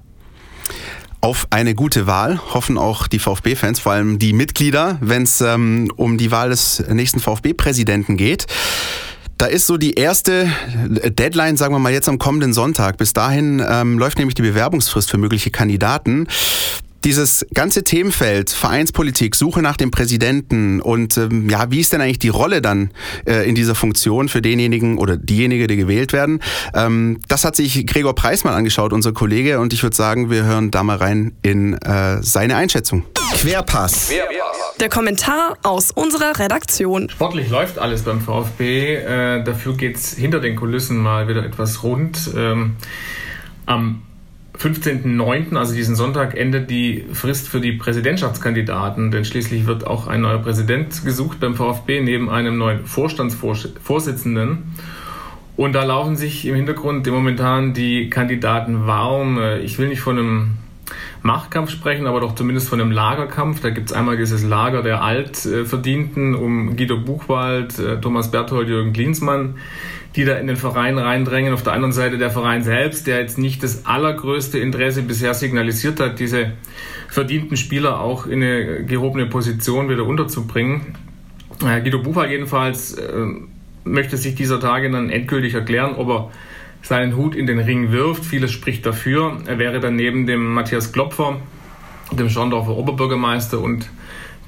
Auf eine gute Wahl hoffen auch die VfB-Fans, vor allem die Mitglieder, wenn es ähm, um die Wahl des nächsten VfB-Präsidenten geht. Da ist so die erste Deadline, sagen wir mal jetzt am kommenden Sonntag. Bis dahin ähm, läuft nämlich die Bewerbungsfrist für mögliche Kandidaten dieses ganze Themenfeld, Vereinspolitik, Suche nach dem Präsidenten und ähm, ja, wie ist denn eigentlich die Rolle dann äh, in dieser Funktion für denjenigen oder diejenige, die gewählt werden? Ähm, das hat sich Gregor Preis mal angeschaut, unser Kollege, und ich würde sagen, wir hören da mal rein in äh, seine Einschätzung. Querpass. Der Kommentar aus unserer Redaktion. Sportlich läuft alles beim VfB. Äh, dafür es hinter den Kulissen mal wieder etwas rund. Ähm, am 15.09., also diesen Sonntag, endet die Frist für die Präsidentschaftskandidaten, denn schließlich wird auch ein neuer Präsident gesucht beim VfB neben einem neuen Vorstandsvorsitzenden. Und da laufen sich im Hintergrund momentan die Kandidaten warm. Ich will nicht von einem Machtkampf sprechen, aber doch zumindest von einem Lagerkampf. Da gibt es einmal dieses Lager der Altverdienten um Guido Buchwald, Thomas Berthold, Jürgen Klinsmann die da in den Verein reindrängen. Auf der anderen Seite der Verein selbst, der jetzt nicht das allergrößte Interesse bisher signalisiert hat, diese verdienten Spieler auch in eine gehobene Position wieder unterzubringen. Äh, Guido Buchwald jedenfalls äh, möchte sich dieser Tage dann endgültig erklären, ob er seinen Hut in den Ring wirft. Vieles spricht dafür. Er wäre dann neben dem Matthias Klopfer, dem Schorndorfer Oberbürgermeister und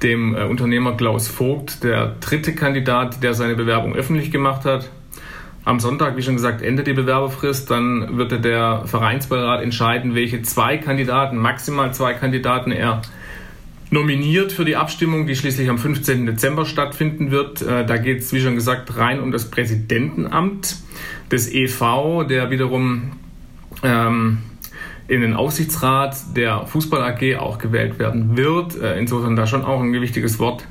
dem äh, Unternehmer Klaus Vogt, der dritte Kandidat, der seine Bewerbung öffentlich gemacht hat. Am Sonntag, wie schon gesagt, endet die Bewerberfrist. Dann wird der Vereinsbeirat entscheiden, welche zwei Kandidaten, maximal zwei Kandidaten er nominiert für die Abstimmung, die schließlich am 15. Dezember stattfinden wird. Äh, da geht es, wie schon gesagt, rein um das Präsidentenamt des EV, der wiederum ähm, in den Aufsichtsrat der Fußball AG auch gewählt werden wird. Äh, insofern da schon auch ein gewichtiges Wort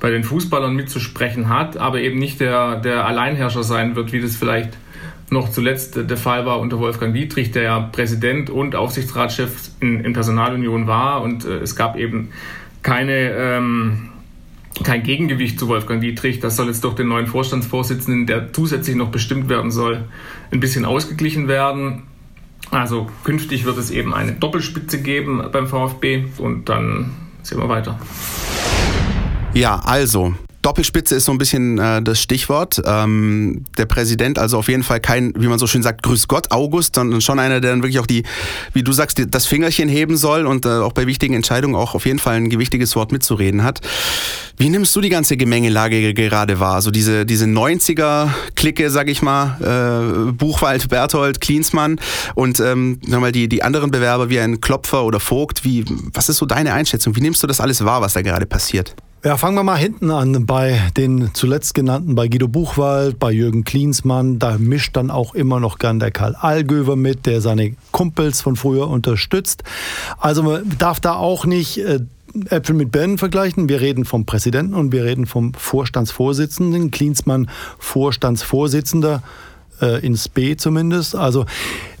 bei den Fußballern mitzusprechen hat, aber eben nicht der, der Alleinherrscher sein wird, wie das vielleicht noch zuletzt der Fall war unter Wolfgang Dietrich, der ja Präsident und Aufsichtsratschef in, in Personalunion war. Und äh, es gab eben keine, ähm, kein Gegengewicht zu Wolfgang Dietrich. Das soll jetzt durch den neuen Vorstandsvorsitzenden, der zusätzlich noch bestimmt werden soll, ein bisschen ausgeglichen werden. Also künftig wird es eben eine Doppelspitze geben beim VfB und dann sehen wir weiter. Ja, also Doppelspitze ist so ein bisschen äh, das Stichwort. Ähm, der Präsident, also auf jeden Fall kein, wie man so schön sagt, Grüß Gott August, sondern schon einer, der dann wirklich auch die, wie du sagst, die, das Fingerchen heben soll und äh, auch bei wichtigen Entscheidungen auch auf jeden Fall ein gewichtiges Wort mitzureden hat. Wie nimmst du die ganze Gemengelage gerade wahr? So diese, diese 90er-Clique, sag ich mal, äh, Buchwald, Berthold, Klinsmann und ähm, mal die, die anderen Bewerber wie ein Klopfer oder Vogt. Wie, was ist so deine Einschätzung? Wie nimmst du das alles wahr, was da gerade passiert? Ja, fangen wir mal hinten an bei den zuletzt genannten, bei Guido Buchwald, bei Jürgen Klinsmann. Da mischt dann auch immer noch gern der Karl Allgöwer mit, der seine Kumpels von früher unterstützt. Also man darf da auch nicht äh, Äpfel mit Birnen vergleichen. Wir reden vom Präsidenten und wir reden vom Vorstandsvorsitzenden. Klinsmann Vorstandsvorsitzender äh, ins B zumindest. Also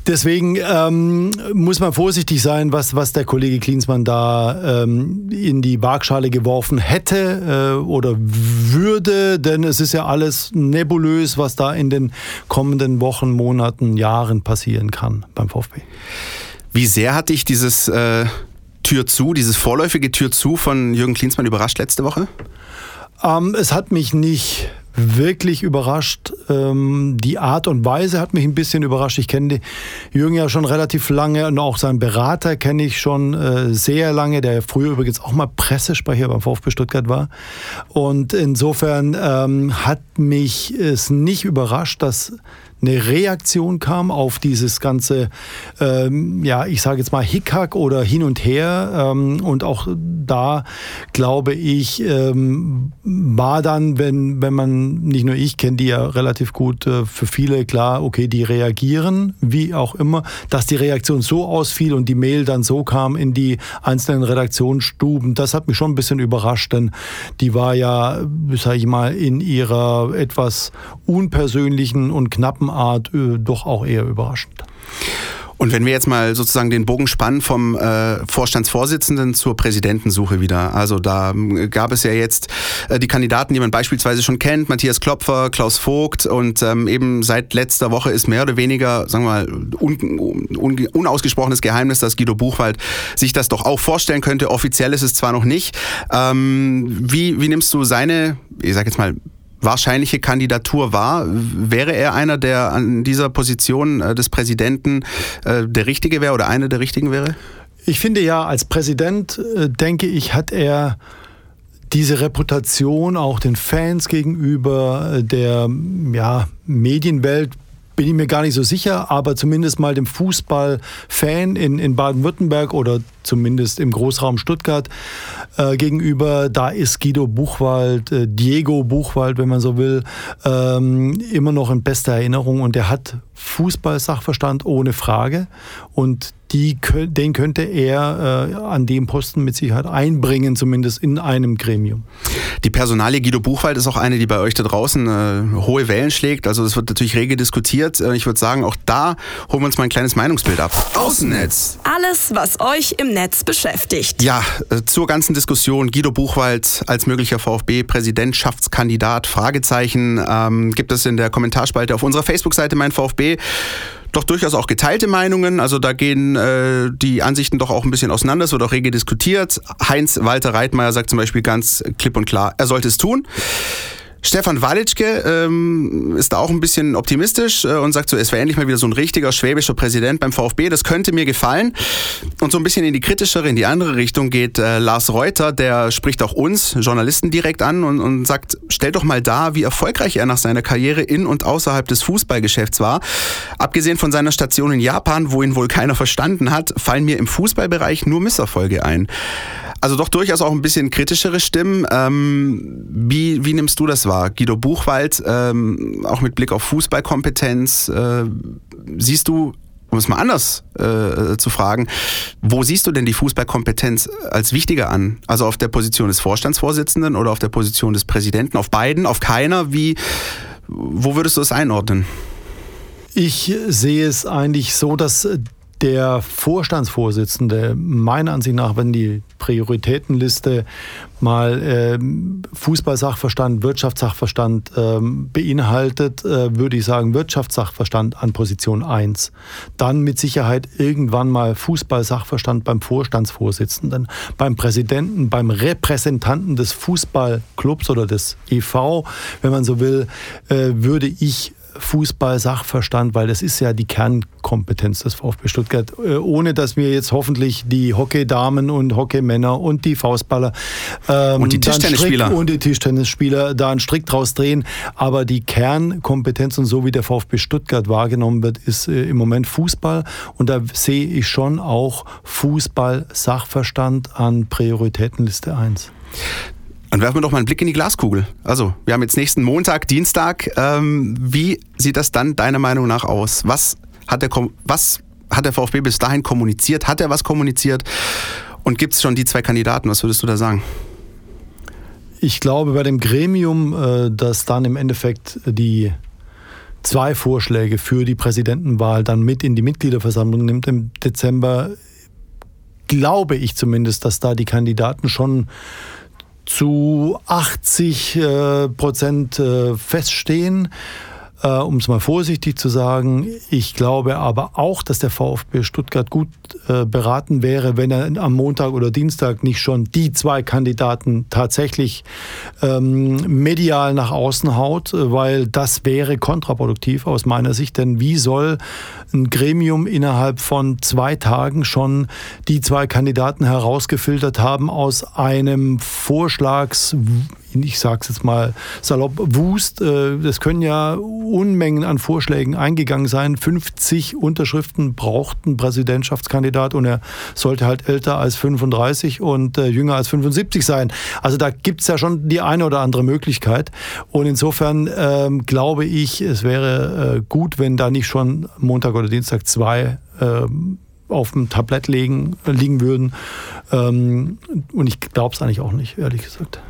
Deswegen ähm, muss man vorsichtig sein, was, was der Kollege Klinsmann da ähm, in die Waagschale geworfen hätte äh, oder würde, denn es ist ja alles nebulös, was da in den kommenden Wochen, Monaten, Jahren passieren kann beim VfB. Wie sehr hat dich dieses äh, Tür zu, dieses vorläufige Tür zu von Jürgen Klinsmann überrascht letzte Woche? Ähm, es hat mich nicht wirklich überrascht. Ähm, die Art und Weise hat mich ein bisschen überrascht. Ich kenne Jürgen ja schon relativ lange und auch seinen Berater kenne ich schon äh, sehr lange, der früher übrigens auch mal Pressesprecher beim VfB Stuttgart war. Und insofern ähm, hat mich es nicht überrascht, dass eine Reaktion kam auf dieses ganze, ähm, ja, ich sage jetzt mal Hickhack oder hin und her. Ähm, und auch da, glaube ich, ähm, war dann, wenn, wenn man, nicht nur ich kenne die ja relativ gut, äh, für viele klar, okay, die reagieren, wie auch immer, dass die Reaktion so ausfiel und die Mail dann so kam in die einzelnen Redaktionsstuben, das hat mich schon ein bisschen überrascht, denn die war ja, sage ich mal, in ihrer etwas unpersönlichen und knappen Art äh, doch auch eher überraschend. Und wenn wir jetzt mal sozusagen den Bogen spannen vom äh, Vorstandsvorsitzenden zur Präsidentensuche wieder. Also da äh, gab es ja jetzt äh, die Kandidaten, die man beispielsweise schon kennt, Matthias Klopfer, Klaus Vogt und ähm, eben seit letzter Woche ist mehr oder weniger, sagen wir mal, un, un, unausgesprochenes Geheimnis, dass Guido Buchwald sich das doch auch vorstellen könnte. Offiziell ist es zwar noch nicht. Ähm, wie, wie nimmst du seine, ich sag jetzt mal, wahrscheinliche Kandidatur war. Wäre er einer, der an dieser Position äh, des Präsidenten äh, der Richtige wäre oder einer der Richtigen wäre? Ich finde ja, als Präsident, äh, denke ich, hat er diese Reputation auch den Fans gegenüber der ja, Medienwelt bin ich mir gar nicht so sicher, aber zumindest mal dem Fußballfan in, in Baden-Württemberg oder zumindest im Großraum Stuttgart äh, gegenüber, da ist Guido Buchwald, äh, Diego Buchwald, wenn man so will, ähm, immer noch in bester Erinnerung und er hat Fußball-Sachverstand ohne Frage. Und die, den könnte er äh, an dem Posten mit Sicherheit einbringen, zumindest in einem Gremium. Die Personalie Guido Buchwald ist auch eine, die bei euch da draußen äh, hohe Wellen schlägt. Also das wird natürlich rege diskutiert. Äh, ich würde sagen, auch da holen wir uns mal ein kleines Meinungsbild ab. Außennetz. Alles, was euch im Netz beschäftigt. Ja, äh, zur ganzen Diskussion Guido Buchwald als möglicher VfB-Präsidentschaftskandidat, Fragezeichen, ähm, gibt es in der Kommentarspalte auf unserer Facebook-Seite Mein VfB doch durchaus auch geteilte Meinungen. Also da gehen äh, die Ansichten doch auch ein bisschen auseinander. Es wird auch rege diskutiert. Heinz Walter Reitmeier sagt zum Beispiel ganz klipp und klar, er sollte es tun. Stefan Walitschke ähm, ist da auch ein bisschen optimistisch äh, und sagt so, es wäre endlich mal wieder so ein richtiger schwäbischer Präsident beim VfB. Das könnte mir gefallen. Und so ein bisschen in die kritischere, in die andere Richtung geht äh, Lars Reuter, der spricht auch uns Journalisten direkt an und, und sagt, stellt doch mal dar, wie erfolgreich er nach seiner Karriere in und außerhalb des Fußballgeschäfts war. Abgesehen von seiner Station in Japan, wo ihn wohl keiner verstanden hat, fallen mir im Fußballbereich nur Misserfolge ein. Also doch durchaus auch ein bisschen kritischere Stimmen. Ähm, wie, wie nimmst du das wahr? Guido Buchwald, ähm, auch mit Blick auf Fußballkompetenz, äh, siehst du, um es mal anders äh, zu fragen, wo siehst du denn die Fußballkompetenz als wichtiger an? Also auf der Position des Vorstandsvorsitzenden oder auf der Position des Präsidenten? Auf beiden? Auf keiner? Wie, wo würdest du es einordnen? Ich sehe es eigentlich so, dass der Vorstandsvorsitzende meiner Ansicht nach, wenn die Prioritätenliste mal äh, Fußballsachverstand, Wirtschaftssachverstand äh, beinhaltet, äh, würde ich sagen Wirtschaftssachverstand an Position 1. Dann mit Sicherheit irgendwann mal Fußballsachverstand beim Vorstandsvorsitzenden, beim Präsidenten, beim Repräsentanten des Fußballclubs oder des EV, wenn man so will, äh, würde ich Fußball-Sachverstand, weil das ist ja die Kernkompetenz des VfB Stuttgart. Äh, ohne dass wir jetzt hoffentlich die Hockeydamen und Hockeymänner und die Faustballer ähm, und die Tischtennisspieler und die Tischtennisspieler da einen Strick draus drehen. Aber die Kernkompetenz und so wie der VfB Stuttgart wahrgenommen wird, ist äh, im Moment Fußball. Und da sehe ich schon auch Fußball-Sachverstand an Prioritätenliste 1. Dann werfen wir doch mal einen Blick in die Glaskugel. Also, wir haben jetzt nächsten Montag, Dienstag. Ähm, wie sieht das dann deiner Meinung nach aus? Was hat, der, was hat der VfB bis dahin kommuniziert? Hat er was kommuniziert? Und gibt es schon die zwei Kandidaten? Was würdest du da sagen? Ich glaube, bei dem Gremium, äh, das dann im Endeffekt die zwei Vorschläge für die Präsidentenwahl dann mit in die Mitgliederversammlung nimmt im Dezember, glaube ich zumindest, dass da die Kandidaten schon zu 80 äh, Prozent äh, feststehen. Äh, um es mal vorsichtig zu sagen. Ich glaube aber auch, dass der VfB Stuttgart gut äh, beraten wäre, wenn er am Montag oder Dienstag nicht schon die zwei Kandidaten tatsächlich ähm, medial nach außen haut, weil das wäre kontraproduktiv aus meiner Sicht. Denn wie soll ein Gremium innerhalb von zwei Tagen schon die zwei Kandidaten herausgefiltert haben aus einem Vorschlags ich sage es jetzt mal salopp, Wust. Äh, das können ja Unmengen an Vorschlägen eingegangen sein. 50 Unterschriften braucht ein Präsidentschaftskandidat und er sollte halt älter als 35 und äh, jünger als 75 sein. Also da gibt es ja schon die eine oder andere Möglichkeit. Und insofern ähm, glaube ich, es wäre äh, gut, wenn da nicht schon Montag oder Dienstag zwei ähm, auf dem Tablett liegen, liegen würden. Ähm, und ich glaube es eigentlich auch nicht, ehrlich gesagt.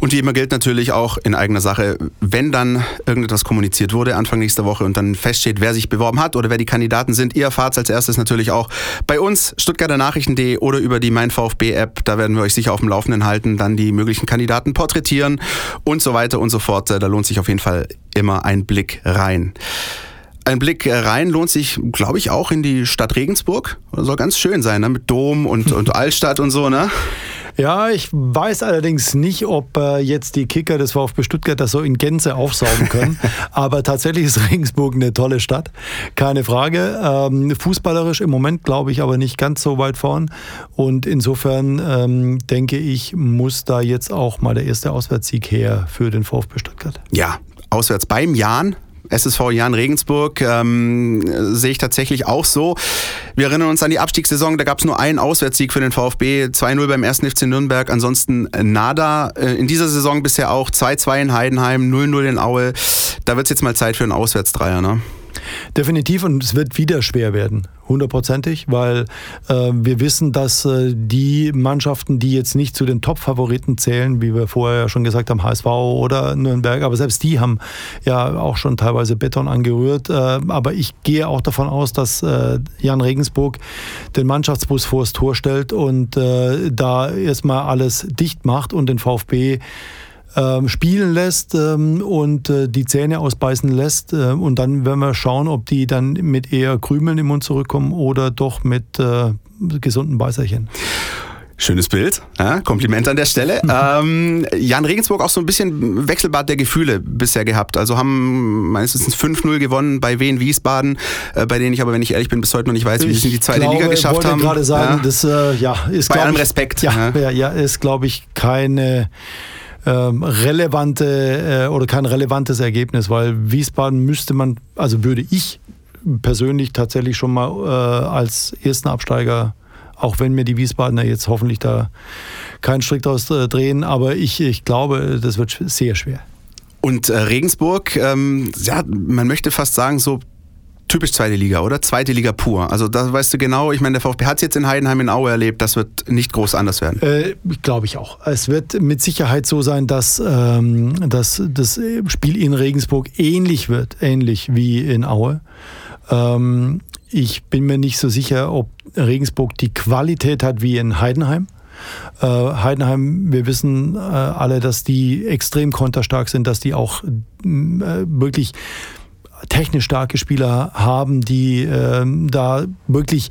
Und wie immer gilt natürlich auch in eigener Sache, wenn dann irgendetwas kommuniziert wurde Anfang nächster Woche und dann feststeht, wer sich beworben hat oder wer die Kandidaten sind, ihr erfahrt als erstes natürlich auch bei uns, Stuttgarter Nachrichten.de oder über die Mein VfB App. Da werden wir euch sicher auf dem Laufenden halten, dann die möglichen Kandidaten porträtieren und so weiter und so fort. Da lohnt sich auf jeden Fall immer ein Blick rein. Ein Blick rein lohnt sich, glaube ich, auch in die Stadt Regensburg. Soll ganz schön sein, ne? mit Dom und, und Altstadt und so, ne? Ja, ich weiß allerdings nicht, ob äh, jetzt die Kicker des VfB Stuttgart das so in Gänze aufsaugen können. Aber tatsächlich ist Regensburg eine tolle Stadt, keine Frage. Ähm, fußballerisch im Moment glaube ich aber nicht ganz so weit vorn. Und insofern ähm, denke ich, muss da jetzt auch mal der erste Auswärtssieg her für den VfB Stuttgart. Ja, auswärts beim Jan SSV Jan Regensburg ähm, sehe ich tatsächlich auch so. Wir erinnern uns an die Abstiegssaison, da gab es nur einen Auswärtssieg für den VfB, 2-0 beim 1. FC Nürnberg, ansonsten nada. Äh, in dieser Saison bisher auch 2-2 in Heidenheim, 0-0 in Aue. Da wird es jetzt mal Zeit für einen Auswärtsdreier, ne? Definitiv und es wird wieder schwer werden, hundertprozentig, weil äh, wir wissen, dass äh, die Mannschaften, die jetzt nicht zu den Top-Favoriten zählen, wie wir vorher ja schon gesagt haben, HSV oder Nürnberg, aber selbst die haben ja auch schon teilweise Beton angerührt. Äh, aber ich gehe auch davon aus, dass äh, Jan Regensburg den Mannschaftsbus vors Tor stellt und äh, da erstmal alles dicht macht und den VfB ähm, spielen lässt ähm, und äh, die Zähne ausbeißen lässt. Äh, und dann werden wir schauen, ob die dann mit eher Krümeln im Mund zurückkommen oder doch mit äh, gesunden Beißerchen. Schönes Bild, ja, Kompliment an der Stelle. ähm, Jan Regensburg auch so ein bisschen Wechselbad der Gefühle bisher gehabt. Also haben meines Wissens 5-0 gewonnen bei Wien Wiesbaden, äh, bei denen ich aber, wenn ich ehrlich bin, bis heute noch nicht weiß, wie sie in die zweite glaube, Liga geschafft haben. Ich gerade sagen, ja. das äh, ja, ist bei allem ich, Respekt. Ja, ja, ja ist glaube ich keine ähm, relevante äh, oder kein relevantes Ergebnis, weil Wiesbaden müsste man, also würde ich persönlich tatsächlich schon mal äh, als ersten Absteiger auch wenn mir die Wiesbadener jetzt hoffentlich da keinen Strick draus äh, drehen, aber ich, ich glaube, das wird sehr schwer. Und äh, Regensburg, ähm, ja, man möchte fast sagen, so typisch zweite Liga, oder? Zweite Liga pur. Also da weißt du genau, ich meine, der VfB hat es jetzt in Heidenheim in Aue erlebt, das wird nicht groß anders werden. Äh, Glaube ich auch. Es wird mit Sicherheit so sein, dass, ähm, dass das Spiel in Regensburg ähnlich wird, ähnlich wie in Aue. Ähm, ich bin mir nicht so sicher, ob Regensburg die Qualität hat wie in Heidenheim. Äh, Heidenheim, wir wissen äh, alle, dass die extrem konterstark sind, dass die auch äh, wirklich technisch starke Spieler haben, die ähm, da wirklich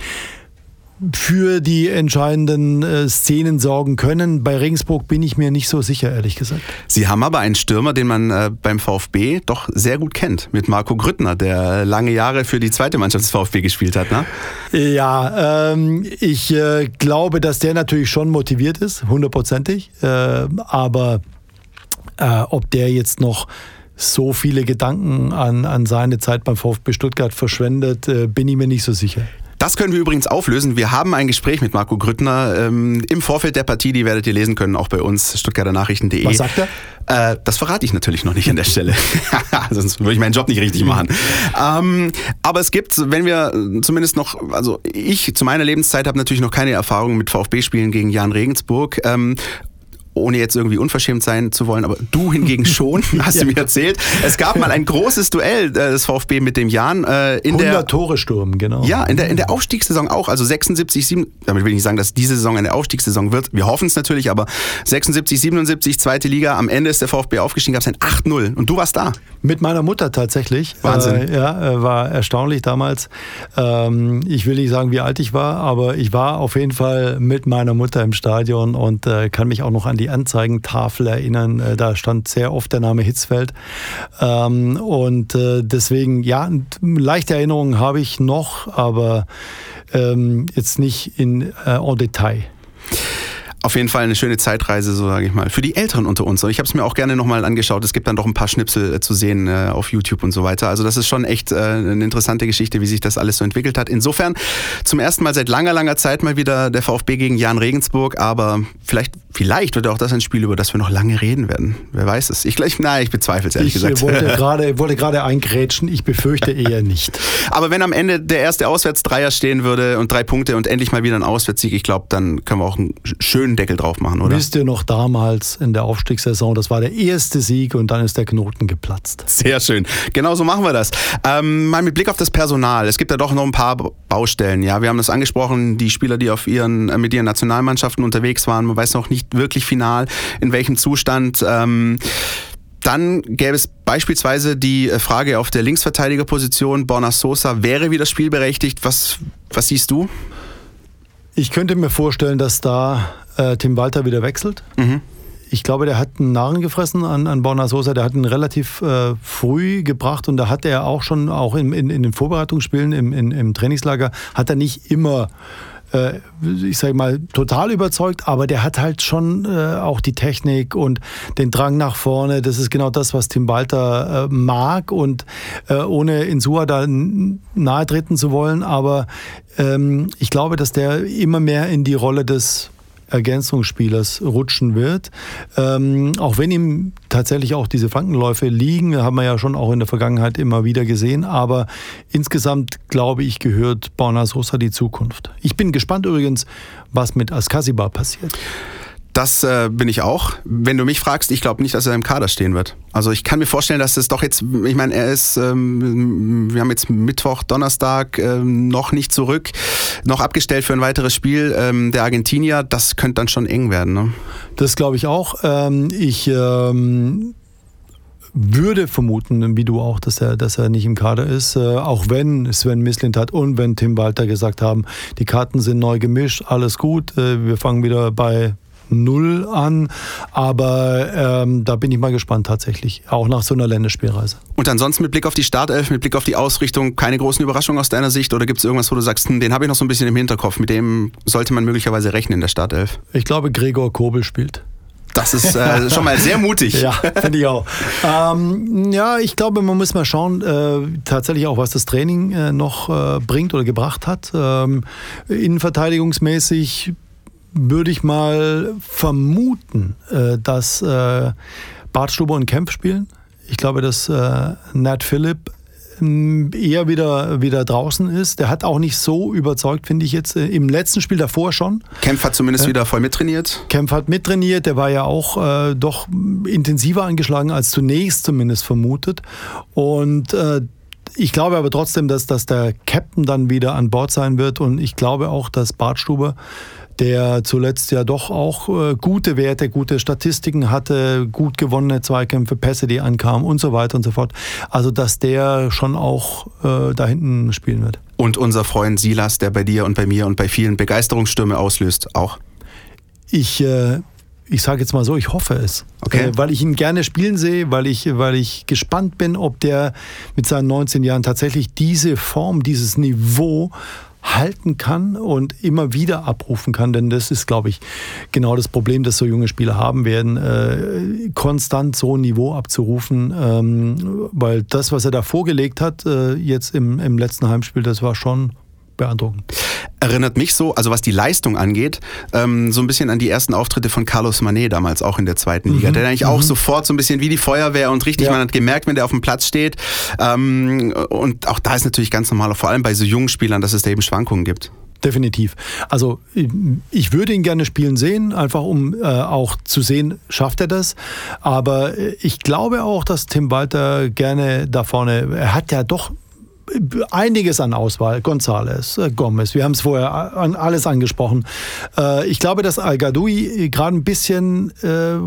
für die entscheidenden äh, Szenen sorgen können. Bei Regensburg bin ich mir nicht so sicher, ehrlich gesagt. Sie haben aber einen Stürmer, den man äh, beim VfB doch sehr gut kennt, mit Marco Grüttner, der lange Jahre für die zweite Mannschaft des VfB gespielt hat. Ne? Ja, ähm, ich äh, glaube, dass der natürlich schon motiviert ist, hundertprozentig. Äh, aber äh, ob der jetzt noch so viele Gedanken an, an seine Zeit beim VfB Stuttgart verschwendet, äh, bin ich mir nicht so sicher. Das können wir übrigens auflösen. Wir haben ein Gespräch mit Marco Grüttner ähm, im Vorfeld der Partie, die werdet ihr lesen können, auch bei uns, stuttgarternachrichten.de. Was sagt er? Äh, das verrate ich natürlich noch nicht an der Stelle. Sonst würde ich meinen Job nicht richtig machen. Ähm, aber es gibt, wenn wir zumindest noch, also ich zu meiner Lebenszeit habe natürlich noch keine Erfahrung mit VfB-Spielen gegen Jan Regensburg. Ähm, ohne jetzt irgendwie unverschämt sein zu wollen, aber du hingegen schon, hast ja. du mir erzählt. Es gab mal ein großes Duell äh, des VfB mit dem Jan äh, in 100 der Tore Sturm, genau. Ja, in der in der Aufstiegssaison auch, also 76 7, damit will ich nicht sagen, dass diese Saison eine Aufstiegssaison wird. Wir hoffen es natürlich, aber 76 77 zweite Liga, am Ende ist der VfB aufgestiegen, gab es ein 8-0 und du warst da. Mit meiner Mutter tatsächlich. Wahnsinn. Äh, ja, war erstaunlich damals. Ähm, ich will nicht sagen, wie alt ich war, aber ich war auf jeden Fall mit meiner Mutter im Stadion und äh, kann mich auch noch an die Anzeigentafel erinnern. Äh, da stand sehr oft der Name Hitzfeld. Ähm, und äh, deswegen, ja, leichte Erinnerungen habe ich noch, aber ähm, jetzt nicht in äh, Detail auf jeden Fall eine schöne Zeitreise, so sage ich mal, für die Älteren unter uns. Und ich habe es mir auch gerne nochmal angeschaut. Es gibt dann doch ein paar Schnipsel äh, zu sehen äh, auf YouTube und so weiter. Also das ist schon echt äh, eine interessante Geschichte, wie sich das alles so entwickelt hat. Insofern zum ersten Mal seit langer, langer Zeit mal wieder der VfB gegen Jan Regensburg. Aber vielleicht, vielleicht wird auch das ein Spiel, über das wir noch lange reden werden. Wer weiß es. Ich gleich, nein, ich bezweifle es ehrlich ich gesagt. Wollte grade, wollte gerade eingrätschen. Ich befürchte eher nicht. Aber wenn am Ende der erste Auswärtsdreier stehen würde und drei Punkte und endlich mal wieder ein Auswärtssieg, ich glaube, dann können wir auch einen schönen Deckel drauf machen, oder? Wisst ihr noch damals in der Aufstiegssaison, das war der erste Sieg und dann ist der Knoten geplatzt. Sehr schön. Genau so machen wir das. Ähm, mal mit Blick auf das Personal. Es gibt ja doch noch ein paar Baustellen. Ja, wir haben das angesprochen, die Spieler, die auf ihren, äh, mit ihren Nationalmannschaften unterwegs waren. Man weiß noch nicht wirklich final, in welchem Zustand. Ähm, dann gäbe es beispielsweise die äh, Frage auf der Linksverteidigerposition. Borna Sosa wäre wieder spielberechtigt. Was, was siehst du? Ich könnte mir vorstellen, dass da äh, Tim Walter wieder wechselt. Mhm. Ich glaube, der hat einen Narren gefressen an, an Borna Sosa. Der hat ihn relativ äh, früh gebracht und da hat er auch schon, auch in, in, in den Vorbereitungsspielen im, in, im Trainingslager, hat er nicht immer äh, ich sage mal, total überzeugt, aber der hat halt schon äh, auch die Technik und den Drang nach vorne. Das ist genau das, was Tim Walter äh, mag und ohne Insua da nahe treten zu wollen, aber ähm, ich glaube, dass der immer mehr in die Rolle des Ergänzungsspielers rutschen wird. Ähm, auch wenn ihm tatsächlich auch diese Flankenläufe liegen, haben wir ja schon auch in der Vergangenheit immer wieder gesehen. Aber insgesamt, glaube ich, gehört Borna Sosa die Zukunft. Ich bin gespannt übrigens, was mit Askasiba passiert. Das äh, bin ich auch. Wenn du mich fragst, ich glaube nicht, dass er im Kader stehen wird. Also ich kann mir vorstellen, dass es doch jetzt, ich meine, er ist, ähm, wir haben jetzt Mittwoch, Donnerstag ähm, noch nicht zurück, noch abgestellt für ein weiteres Spiel ähm, der Argentinier. Das könnte dann schon eng werden. Ne? Das glaube ich auch. Ähm, ich ähm, würde vermuten, wie du auch, dass er, dass er nicht im Kader ist. Äh, auch wenn Sven Mislintat und wenn Tim Walter gesagt haben, die Karten sind neu gemischt, alles gut, äh, wir fangen wieder bei Null an. Aber ähm, da bin ich mal gespannt tatsächlich, auch nach so einer Länderspielreise. Und ansonsten mit Blick auf die Startelf, mit Blick auf die Ausrichtung, keine großen Überraschungen aus deiner Sicht? Oder gibt es irgendwas, wo du sagst, hm, den habe ich noch so ein bisschen im Hinterkopf, mit dem sollte man möglicherweise rechnen in der Startelf? Ich glaube, Gregor Kobel spielt. Das ist äh, schon mal sehr mutig. ja, finde ich auch. Ähm, ja, ich glaube, man muss mal schauen, äh, tatsächlich auch, was das Training äh, noch äh, bringt oder gebracht hat. Ähm, innenverteidigungsmäßig würde ich mal vermuten, äh, dass äh, Bart Stuber und Kempf spielen. Ich glaube, dass äh, Nat Philipp ähm, eher wieder, wieder draußen ist. Der hat auch nicht so überzeugt, finde ich jetzt. Im letzten Spiel davor schon. Kempf hat zumindest äh, wieder voll mittrainiert. Kempf hat mittrainiert. Der war ja auch äh, doch intensiver angeschlagen als zunächst zumindest vermutet. Und äh, ich glaube aber trotzdem, dass, dass der Captain dann wieder an Bord sein wird. Und ich glaube auch, dass Bartstuber der zuletzt ja doch auch äh, gute Werte, gute Statistiken hatte, gut gewonnene Zweikämpfe, Pässe, die ankamen und so weiter und so fort. Also, dass der schon auch äh, da hinten spielen wird. Und unser Freund Silas, der bei dir und bei mir und bei vielen Begeisterungsstürme auslöst, auch? Ich, äh, ich sage jetzt mal so, ich hoffe es. Okay. Äh, weil ich ihn gerne spielen sehe, weil ich, weil ich gespannt bin, ob der mit seinen 19 Jahren tatsächlich diese Form, dieses Niveau halten kann und immer wieder abrufen kann, denn das ist, glaube ich, genau das Problem, das so junge Spieler haben werden, äh, konstant so ein Niveau abzurufen, ähm, weil das, was er da vorgelegt hat, äh, jetzt im, im letzten Heimspiel, das war schon beeindruckend. Erinnert mich so, also was die Leistung angeht, ähm, so ein bisschen an die ersten Auftritte von Carlos Manet damals auch in der zweiten Liga. Mhm. Der eigentlich mhm. auch sofort so ein bisschen wie die Feuerwehr und richtig, ja. man hat gemerkt, wenn der auf dem Platz steht. Ähm, und auch da ist natürlich ganz normal, vor allem bei so jungen Spielern, dass es da eben Schwankungen gibt. Definitiv. Also ich würde ihn gerne spielen sehen, einfach um äh, auch zu sehen, schafft er das. Aber ich glaube auch, dass Tim Walter gerne da vorne, er hat ja doch einiges an Auswahl. González, äh, Gomez, wir haben es vorher an alles angesprochen. Äh, ich glaube, dass Al-Gadoui gerade ein bisschen äh,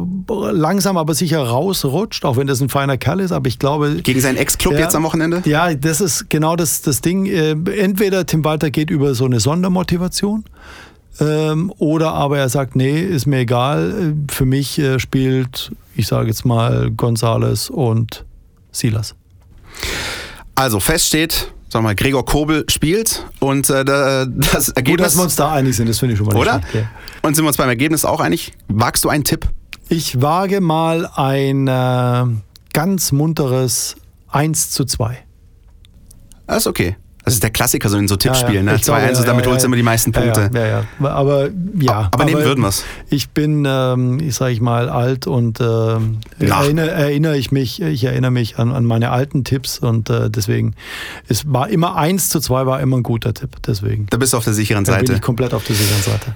langsam, aber sicher rausrutscht, auch wenn das ein feiner Kerl ist. Aber ich glaube. Gegen seinen Ex-Club jetzt am Wochenende? Ja, das ist genau das, das Ding. Entweder Tim Walter geht über so eine Sondermotivation. Ähm, oder aber er sagt, nee, ist mir egal. Für mich spielt, ich sage jetzt mal, González und Silas. Also fest steht, sag mal, Gregor Kobel spielt und äh, das Ergebnis. Gut, dass wir uns da einig sind, das finde ich schon mal Oder? Ja. Und sind wir uns beim Ergebnis auch einig? Wagst du einen Tipp? Ich wage mal ein äh, ganz munteres 1 zu 2. Das ist okay. Das ist der Klassiker so in so Tippspielen. Ja, ja. ne? 2-1 und damit holst du immer die meisten Punkte. Ja, ja, ja. Aber ja. Aber, aber nehmen würden wir es. Ich bin, ähm, ich sage ich mal, alt und äh, erinnere, erinnere, ich mich, ich erinnere mich an, an meine alten Tipps und äh, deswegen, es war immer 1 zu 2 war immer ein guter Tipp. Deswegen. Da bist du auf der sicheren Seite. Da bin ich komplett auf der sicheren Seite.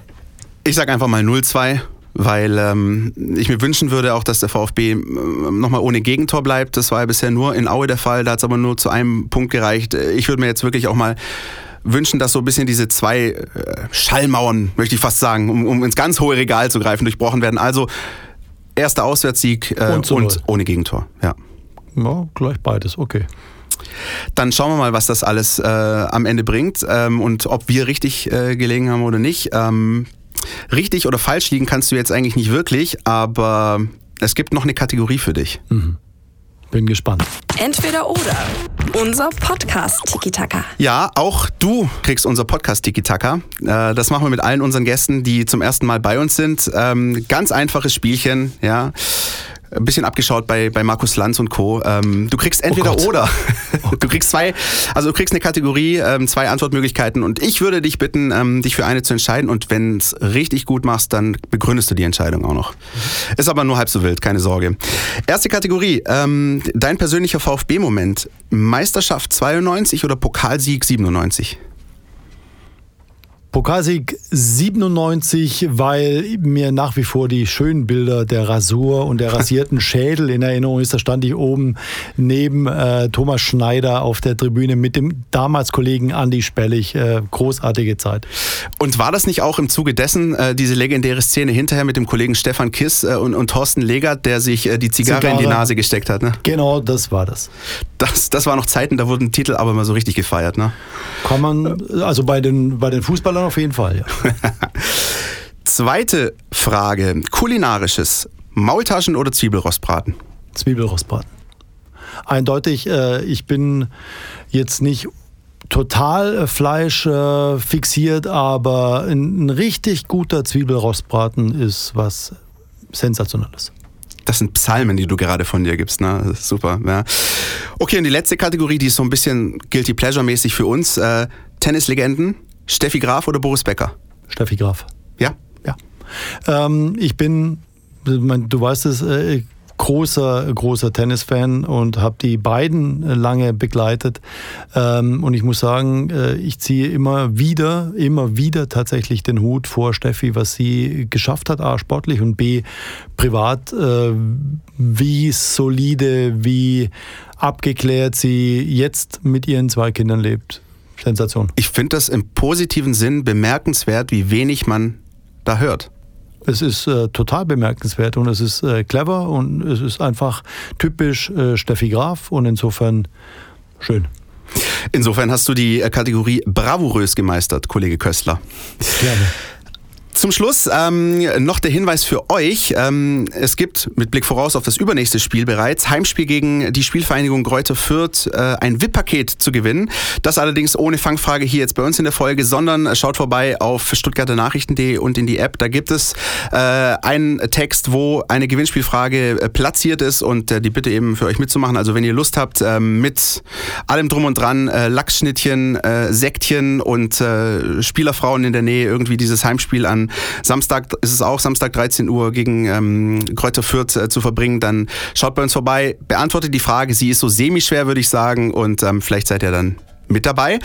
Ich sage einfach mal 0-2 weil ähm, ich mir wünschen würde auch, dass der VfB ähm, nochmal ohne Gegentor bleibt. Das war ja bisher nur in Aue der Fall, da hat es aber nur zu einem Punkt gereicht. Ich würde mir jetzt wirklich auch mal wünschen, dass so ein bisschen diese zwei äh, Schallmauern, möchte ich fast sagen, um, um ins ganz hohe Regal zu greifen, durchbrochen werden. Also erster Auswärtssieg äh, und, und ohne Gegentor. Ja. ja, gleich beides, okay. Dann schauen wir mal, was das alles äh, am Ende bringt ähm, und ob wir richtig äh, gelegen haben oder nicht. Ähm, Richtig oder falsch liegen kannst du jetzt eigentlich nicht wirklich, aber es gibt noch eine Kategorie für dich. Mhm. Bin gespannt. Entweder oder. Unser Podcast Tiki Taka. Ja, auch du kriegst unser Podcast Tiki Taka. Äh, das machen wir mit allen unseren Gästen, die zum ersten Mal bei uns sind. Ähm, ganz einfaches Spielchen, ja ein bisschen abgeschaut bei, bei Markus Lanz und Co. Ähm, du kriegst entweder oh oder. Du kriegst zwei, also du kriegst eine Kategorie, ähm, zwei Antwortmöglichkeiten und ich würde dich bitten, ähm, dich für eine zu entscheiden und wenn es richtig gut machst, dann begründest du die Entscheidung auch noch. Mhm. Ist aber nur halb so wild, keine Sorge. Erste Kategorie, ähm, dein persönlicher VfB-Moment. Meisterschaft 92 oder Pokalsieg 97? Pokalsieg 97, weil mir nach wie vor die schönen Bilder der Rasur und der rasierten Schädel in Erinnerung ist. Da stand ich oben neben äh, Thomas Schneider auf der Tribüne mit dem damals Kollegen Andy Spellig. Äh, großartige Zeit. Und war das nicht auch im Zuge dessen äh, diese legendäre Szene hinterher mit dem Kollegen Stefan Kiss äh, und, und Thorsten Legert, der sich äh, die Zigarre, Zigarre, in die Nase gesteckt hat? Ne? Genau, das war das. das. Das war noch Zeiten, da wurden Titel aber mal so richtig gefeiert. Ne? Kann man, also bei den, bei den Fußballern auf jeden Fall, ja. Zweite Frage. Kulinarisches. Maultaschen oder Zwiebelrostbraten? Zwiebelrostbraten. Eindeutig, äh, ich bin jetzt nicht total äh, Fleisch äh, fixiert, aber ein, ein richtig guter Zwiebelrostbraten ist was Sensationelles. Das sind Psalmen, die du gerade von dir gibst, ne? super. Ja. Okay, und die letzte Kategorie, die ist so ein bisschen Guilty Pleasure-mäßig für uns. Äh, Tennislegenden, Steffi Graf oder Boris Becker? Steffi Graf. Ja? Ja. Ähm, ich bin, du weißt es, äh, großer, großer Tennisfan und habe die beiden lange begleitet. Ähm, und ich muss sagen, äh, ich ziehe immer wieder, immer wieder tatsächlich den Hut vor Steffi, was sie geschafft hat, A, sportlich und B, privat, äh, wie solide, wie abgeklärt sie jetzt mit ihren zwei Kindern lebt. Sensation. Ich finde das im positiven Sinn bemerkenswert, wie wenig man da hört. Es ist äh, total bemerkenswert und es ist äh, clever und es ist einfach typisch äh, Steffi Graf und insofern schön. Insofern hast du die äh, Kategorie bravourös gemeistert, Kollege Köstler. Gerne. Zum Schluss ähm, noch der Hinweis für euch. Ähm, es gibt mit Blick voraus auf das übernächste Spiel bereits Heimspiel gegen die Spielvereinigung Greuther Fürth äh, ein VIP-Paket zu gewinnen. Das allerdings ohne Fangfrage hier jetzt bei uns in der Folge, sondern schaut vorbei auf stuttgarter Nachrichten.de und in die App. Da gibt es äh, einen Text, wo eine Gewinnspielfrage äh, platziert ist und äh, die Bitte eben für euch mitzumachen. Also wenn ihr Lust habt, äh, mit allem drum und dran, äh, Lachsschnittchen, äh, Sektchen und äh, Spielerfrauen in der Nähe irgendwie dieses Heimspiel an Samstag ist es auch, Samstag 13 Uhr gegen ähm, Kräuter Fürth äh, zu verbringen, dann schaut bei uns vorbei, beantwortet die Frage. Sie ist so semi-schwer, würde ich sagen, und ähm, vielleicht seid ihr dann mit dabei.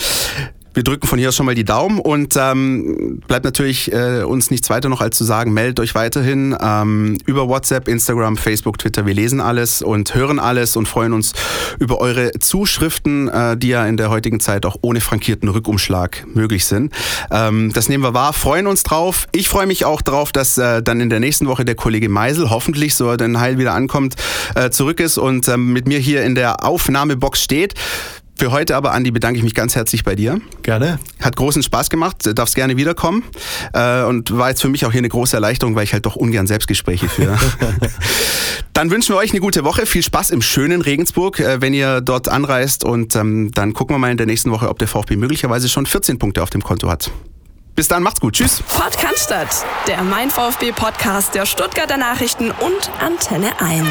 Wir drücken von hier aus schon mal die Daumen und ähm, bleibt natürlich äh, uns nichts weiter noch als zu sagen, meldet euch weiterhin ähm, über WhatsApp, Instagram, Facebook, Twitter. Wir lesen alles und hören alles und freuen uns über eure Zuschriften, äh, die ja in der heutigen Zeit auch ohne frankierten Rückumschlag möglich sind. Ähm, das nehmen wir wahr, freuen uns drauf. Ich freue mich auch drauf, dass äh, dann in der nächsten Woche der Kollege Meisel, hoffentlich, so er dann heil wieder ankommt, äh, zurück ist und ähm, mit mir hier in der Aufnahmebox steht. Für heute aber, Andi, bedanke ich mich ganz herzlich bei dir. Gerne. Hat großen Spaß gemacht, darfst gerne wiederkommen. Äh, und war jetzt für mich auch hier eine große Erleichterung, weil ich halt doch ungern Selbstgespräche führe. dann wünschen wir euch eine gute Woche. Viel Spaß im schönen Regensburg, äh, wenn ihr dort anreist. Und ähm, dann gucken wir mal in der nächsten Woche, ob der VfB möglicherweise schon 14 Punkte auf dem Konto hat. Bis dann, macht's gut. Tschüss. Podcast, der Mein VfB Podcast der Stuttgarter Nachrichten und Antenne 1.